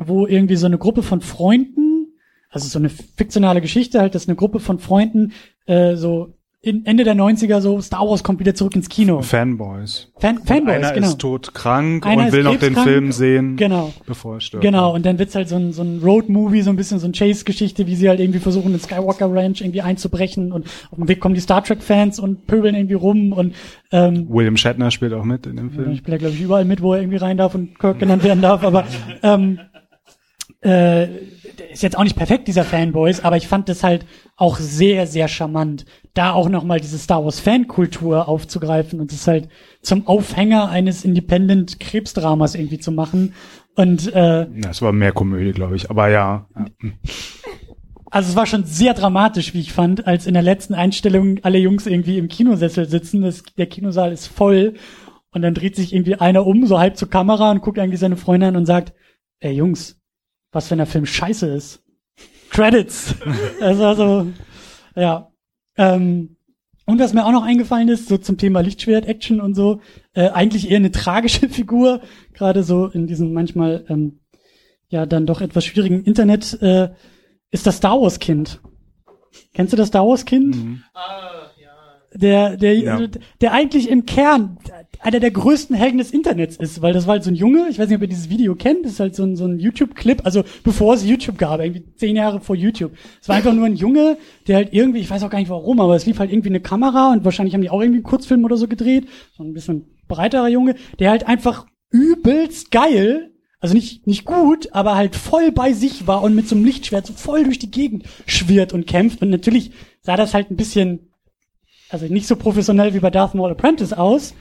wo irgendwie so eine Gruppe von Freunden, also so eine fiktionale Geschichte halt, dass eine Gruppe von Freunden äh, so in Ende der 90er so, Star Wars kommt wieder zurück ins Kino. Fanboys. Fan, Fanboys, Einer genau. ist todkrank Einer und will noch den. Film sehen, Genau. bevor er stirbt. Genau, und dann wird's halt so ein, so ein Road-Movie, so ein bisschen so ein Chase-Geschichte, wie sie halt irgendwie versuchen, den Skywalker Ranch irgendwie einzubrechen und auf dem Weg kommen die Star Trek-Fans und pöbeln irgendwie rum und ähm, William Shatner spielt auch mit in dem Film. ich bin ja, glaube ich, überall mit, wo er irgendwie rein darf und Kirk genannt werden darf, aber ähm, äh, ist jetzt auch nicht perfekt, dieser Fanboys, aber ich fand das halt auch sehr, sehr charmant, da auch nochmal diese Star Wars Fankultur aufzugreifen und es halt zum Aufhänger eines Independent Krebsdramas irgendwie zu machen. Und äh, Ja, es war mehr Komödie, glaube ich. Aber ja. also es war schon sehr dramatisch, wie ich fand, als in der letzten Einstellung alle Jungs irgendwie im Kinosessel sitzen. Das, der Kinosaal ist voll und dann dreht sich irgendwie einer um, so halb zur Kamera und guckt eigentlich seine Freunde an und sagt, ey Jungs, was wenn der Film scheiße ist? Credits. [LAUGHS] also, also ja. Ähm, und was mir auch noch eingefallen ist, so zum Thema Lichtschwert, Action und so, äh, eigentlich eher eine tragische [LAUGHS] Figur, gerade so in diesem manchmal ähm, ja dann doch etwas schwierigen Internet, äh, ist das Star Wars Kind. Kennst du das Star Wars Kind? Der, der, Ja. der eigentlich im Kern einer der größten Helden des Internets ist, weil das war halt so ein Junge, ich weiß nicht, ob ihr dieses Video kennt, das ist halt so ein, so ein YouTube-Clip, also bevor es YouTube gab, irgendwie zehn Jahre vor YouTube. Es war einfach nur ein Junge, der halt irgendwie, ich weiß auch gar nicht warum, aber es lief halt irgendwie eine Kamera und wahrscheinlich haben die auch irgendwie einen Kurzfilm oder so gedreht, so ein bisschen breiterer Junge, der halt einfach übelst geil also nicht, nicht gut, aber halt voll bei sich war und mit so einem Lichtschwert so voll durch die Gegend schwirrt und kämpft. Und natürlich sah das halt ein bisschen, also nicht so professionell wie bei Darth Maul Apprentice aus,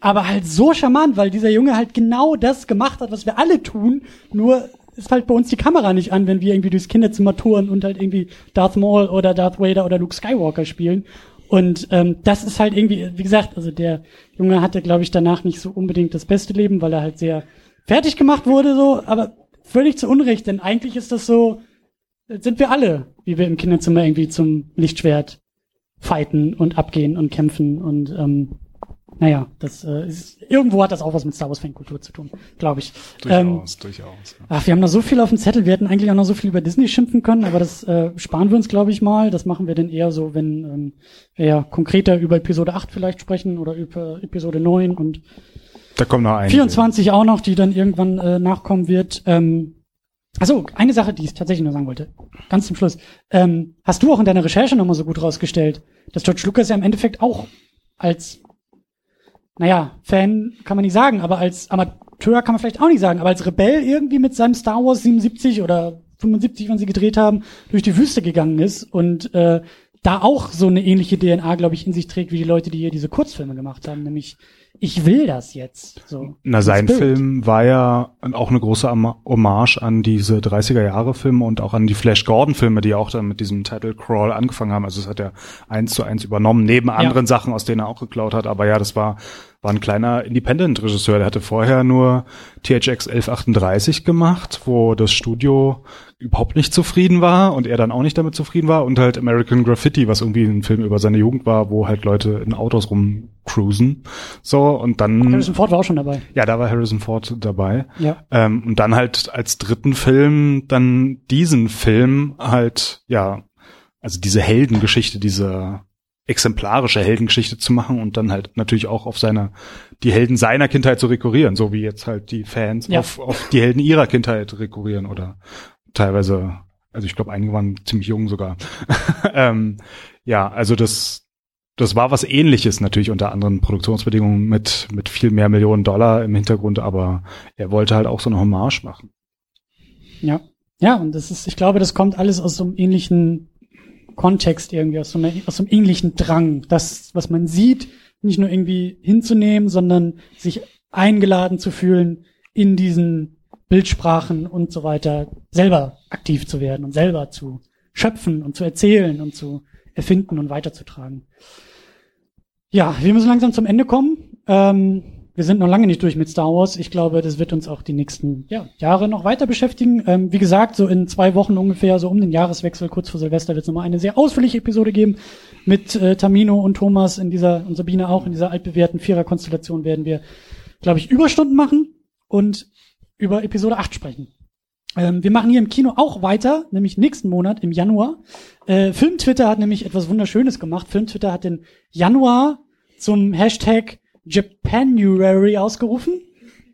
aber halt so charmant, weil dieser Junge halt genau das gemacht hat, was wir alle tun, nur ist halt bei uns die Kamera nicht an, wenn wir irgendwie durchs Kinderzimmer touren und halt irgendwie Darth Maul oder Darth Vader oder Luke Skywalker spielen. Und ähm, das ist halt irgendwie, wie gesagt, also der Junge hatte, glaube ich, danach nicht so unbedingt das beste Leben, weil er halt sehr fertig gemacht wurde, so, aber völlig zu Unrecht, denn eigentlich ist das so, sind wir alle, wie wir im Kinderzimmer irgendwie zum Lichtschwert fighten und abgehen und kämpfen und ähm, naja, das äh, ist, irgendwo hat das auch was mit Star Wars Fankultur zu tun, glaube ich. Ähm, Durchaus, durchaus. Ja. Ach, wir haben noch so viel auf dem Zettel. Wir hätten eigentlich auch noch so viel über Disney schimpfen können, aber das äh, sparen wir uns, glaube ich, mal. Das machen wir dann eher so, wenn ähm, wir ja konkreter über Episode 8 vielleicht sprechen oder über Episode 9 und Da kommen noch einige. 24 auch noch, die dann irgendwann äh, nachkommen wird. Ähm, also eine Sache, die ich tatsächlich nur sagen wollte, ganz zum Schluss. Ähm, hast du auch in deiner Recherche nochmal so gut rausgestellt, dass George Lucas ja im Endeffekt auch als, naja, Fan kann man nicht sagen, aber als Amateur kann man vielleicht auch nicht sagen, aber als Rebell irgendwie mit seinem Star Wars 77 oder 75, wann sie gedreht haben, durch die Wüste gegangen ist und äh, da auch so eine ähnliche DNA, glaube ich, in sich trägt, wie die Leute, die hier diese Kurzfilme gemacht haben, nämlich ich will das jetzt. So. Na, sein. Film war ja auch eine große Hommage an diese 30er Jahre Filme und auch an die Flash Gordon Filme, die auch dann mit diesem Title Crawl angefangen haben. Also es hat er eins zu eins übernommen, neben anderen Sachen, aus denen er auch geklaut hat. Aber ja, das war, war ein kleiner Independent-Regisseur. Der hatte vorher nur THX 1138 gemacht, wo das Studio überhaupt nicht zufrieden war und er dann auch nicht damit zufrieden war und halt American Graffiti, was irgendwie ein Film über seine Jugend war, wo halt Leute in Autos rumcruisen. So, und dann. Harrison Ford war auch schon dabei. Ja, da war Harrison Ford dabei. Ja. Ähm, und dann halt als dritten Film dann diesen Film halt, ja, also diese Heldengeschichte, diese exemplarische Heldengeschichte zu machen und dann halt natürlich auch auf seine, die Helden seiner Kindheit zu rekurrieren, so wie jetzt halt die Fans Ja. auf, auf die Helden ihrer Kindheit rekurrieren oder teilweise, also ich glaube, einige waren ziemlich jung sogar. [LAUGHS] ähm, ja, also das, das war was ähnliches natürlich unter anderen Produktionsbedingungen mit, mit viel mehr Millionen Dollar im Hintergrund, aber er wollte halt auch so eine Hommage machen. Ja. Ja, und das ist, ich glaube, das kommt alles aus so einem ähnlichen Kontext irgendwie, aus so, einer, aus so einem ähnlichen Drang. Das, was man sieht, nicht nur irgendwie hinzunehmen, sondern sich eingeladen zu fühlen, in diesen Bildsprachen und so weiter selber aktiv zu werden und selber zu schöpfen und zu erzählen und zu erfinden und weiterzutragen. Ja, wir müssen langsam zum Ende kommen. Ähm, wir sind noch lange nicht durch mit Star Wars. Ich glaube, das wird uns auch die nächsten ja, Jahre noch weiter beschäftigen. Ähm, wie gesagt, so in zwei Wochen ungefähr, so um den Jahreswechsel, kurz vor Silvester, wird es nochmal eine sehr ausführliche Episode geben mit äh, Tamino und Thomas in dieser und Sabine auch in dieser altbewährten Vierer-Konstellation werden wir, glaube ich, Überstunden machen und über Episode 8 sprechen. Ähm, wir machen hier im Kino auch weiter, nämlich nächsten Monat im Januar. Äh, Film Twitter hat nämlich etwas Wunderschönes gemacht. Film Twitter hat den Januar zum Hashtag Japanuary ausgerufen.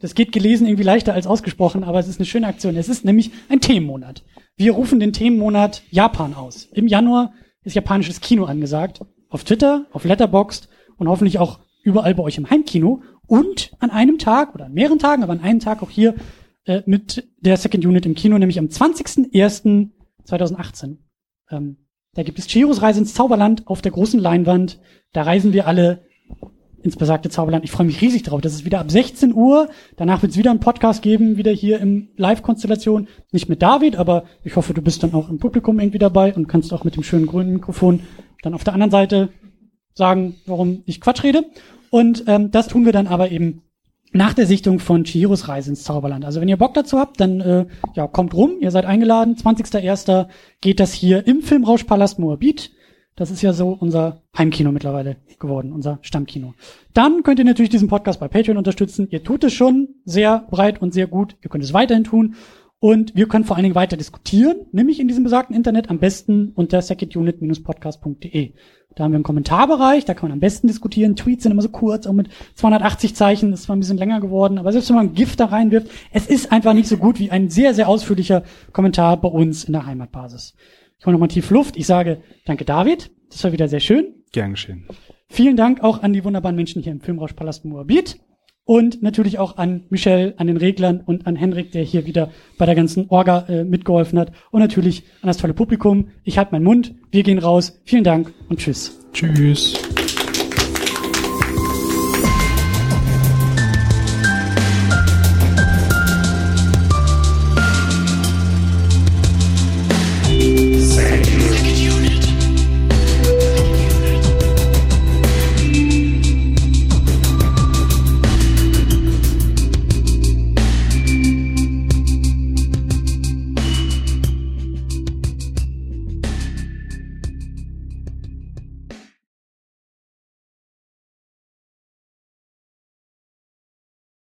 Das geht gelesen irgendwie leichter als ausgesprochen, aber es ist eine schöne Aktion. Es ist nämlich ein Themenmonat. Wir rufen den Themenmonat Japan aus. Im Januar ist japanisches Kino angesagt. Auf Twitter, auf Letterboxd und hoffentlich auch überall bei euch im Heimkino. Und an einem Tag oder an mehreren Tagen, aber an einem Tag auch hier äh, mit der Second Unit im Kino, nämlich am 20.01.2018. Ähm, da gibt es Chihiros Reise ins Zauberland auf der großen Leinwand. Da reisen wir alle ins besagte Zauberland. Ich freue mich riesig drauf. Das ist wieder ab 16 Uhr. Danach wird es wieder einen Podcast geben, wieder hier im Live-Konstellation. Nicht mit David, aber ich hoffe, du bist dann auch im Publikum irgendwie dabei und kannst auch mit dem schönen grünen Mikrofon dann auf der anderen Seite sagen, warum ich Quatsch rede. Und ähm, das tun wir dann aber eben nach der Sichtung von Chihiros Reise ins Zauberland. Also wenn ihr Bock dazu habt, dann äh, ja, kommt rum, ihr seid eingeladen. 20.01. geht das hier im Filmrauschpalast Moabit. Das ist ja so unser Heimkino mittlerweile geworden, unser Stammkino. Dann könnt ihr natürlich diesen Podcast bei Patreon unterstützen. Ihr tut es schon sehr breit und sehr gut. Ihr könnt es weiterhin tun. Und wir können vor allen Dingen weiter diskutieren, nämlich in diesem besagten Internet am besten unter secondunit-podcast.de. Da haben wir einen Kommentarbereich, da kann man am besten diskutieren. Tweets sind immer so kurz, auch mit 280 Zeichen, das ist zwar ein bisschen länger geworden, aber selbst wenn man Gift da reinwirft, es ist einfach nicht so gut wie ein sehr, sehr ausführlicher Kommentar bei uns in der Heimatbasis. Ich hole nochmal tief Luft. Ich sage danke David, das war wieder sehr schön. Gern geschehen. Vielen Dank auch an die wunderbaren Menschen hier im Filmrauschpalast Moabit. Und natürlich auch an Michelle, an den Reglern und an Henrik, der hier wieder bei der ganzen Orga äh, mitgeholfen hat. Und natürlich an das tolle Publikum. Ich halte meinen Mund. Wir gehen raus. Vielen Dank und tschüss. Tschüss.